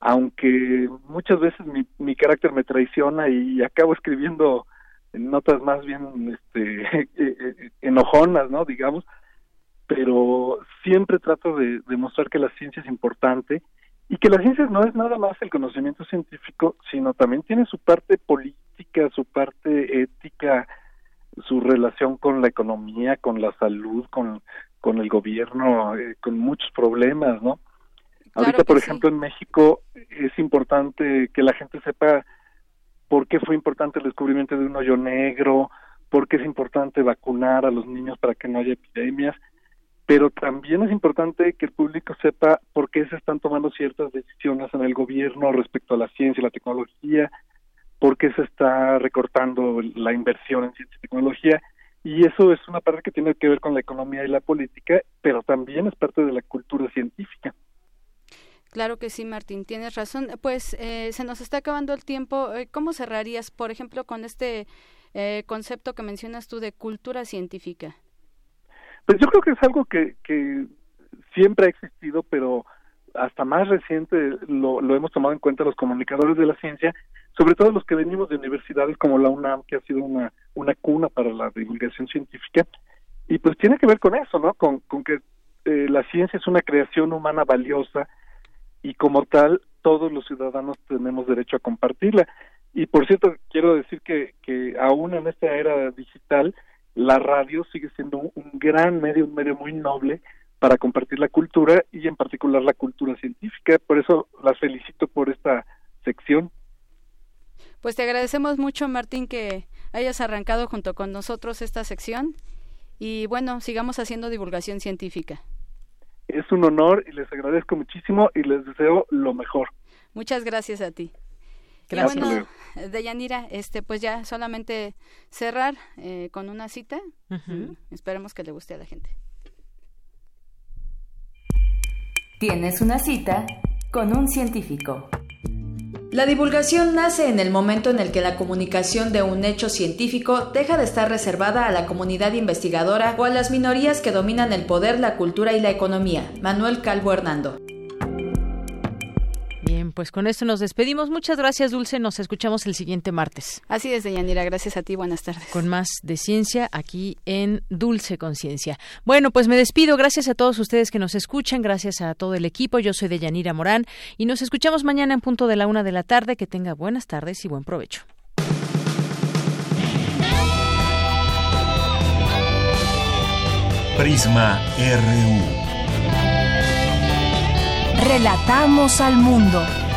aunque muchas veces mi, mi carácter me traiciona y acabo escribiendo notas más bien este, eh, eh, enojonas, ¿no? Digamos, pero siempre trato de demostrar que la ciencia es importante y que la ciencia no es nada más el conocimiento científico, sino también tiene su parte política, su parte ética, su relación con la economía, con la salud, con, con el gobierno, eh, con muchos problemas, ¿no? Ahorita, por ejemplo, en México es importante que la gente sepa por qué fue importante el descubrimiento de un hoyo negro, por qué es importante vacunar a los niños para que no haya epidemias, pero también es importante que el público sepa por qué se están tomando ciertas decisiones en el gobierno respecto a la ciencia y la tecnología, por qué se está recortando la inversión en ciencia y tecnología, y eso es una parte que tiene que ver con la economía y la política, pero también es parte de la cultura científica. Claro que sí, Martín, tienes razón. Pues eh, se nos está acabando el tiempo. Eh, ¿Cómo cerrarías, por ejemplo, con este eh, concepto que mencionas tú de cultura científica? Pues yo creo que es algo que, que siempre ha existido, pero hasta más reciente lo, lo hemos tomado en cuenta los comunicadores de la ciencia, sobre todo los que venimos de universidades como la UNAM, que ha sido una, una cuna para la divulgación científica, y pues tiene que ver con eso, ¿no? Con, que eh, la ciencia es una creación humana valiosa y como tal todos los ciudadanos tenemos derecho a compartirla. Y por cierto, quiero decir que, que aún en esta era digital, la radio sigue siendo un, un gran medio, un medio muy noble para compartir la cultura y en particular la cultura científica. Por eso las felicito por esta sección. Pues te agradecemos mucho, Martín, que hayas arrancado junto con nosotros esta sección. Y bueno, sigamos haciendo divulgación científica. Es un honor y les agradezco muchísimo y les deseo lo mejor. Muchas gracias a ti. Gracias. Y bueno, Deyanira, este, pues ya solamente cerrar eh, con una cita. Esperemos que le guste a la gente. Tienes una cita con un científico. La divulgación nace en el momento en el que la comunicación de un hecho científico deja de estar reservada a la comunidad investigadora o a las minorías que dominan el poder, la cultura y la economía. Manuel Calvo Hernando. Pues con esto nos despedimos. Muchas gracias, Dulce. Nos escuchamos el siguiente martes. Así es, Deyanira. Gracias a ti. Buenas tardes. Con más de ciencia aquí en Dulce Conciencia. Bueno, pues me despido. Gracias a todos ustedes que nos escuchan. Gracias a todo el equipo. Yo soy Deyanira Morán y nos escuchamos mañana en punto de la una de la tarde. Que tenga buenas tardes y buen provecho. Prisma RU. Relatamos al mundo.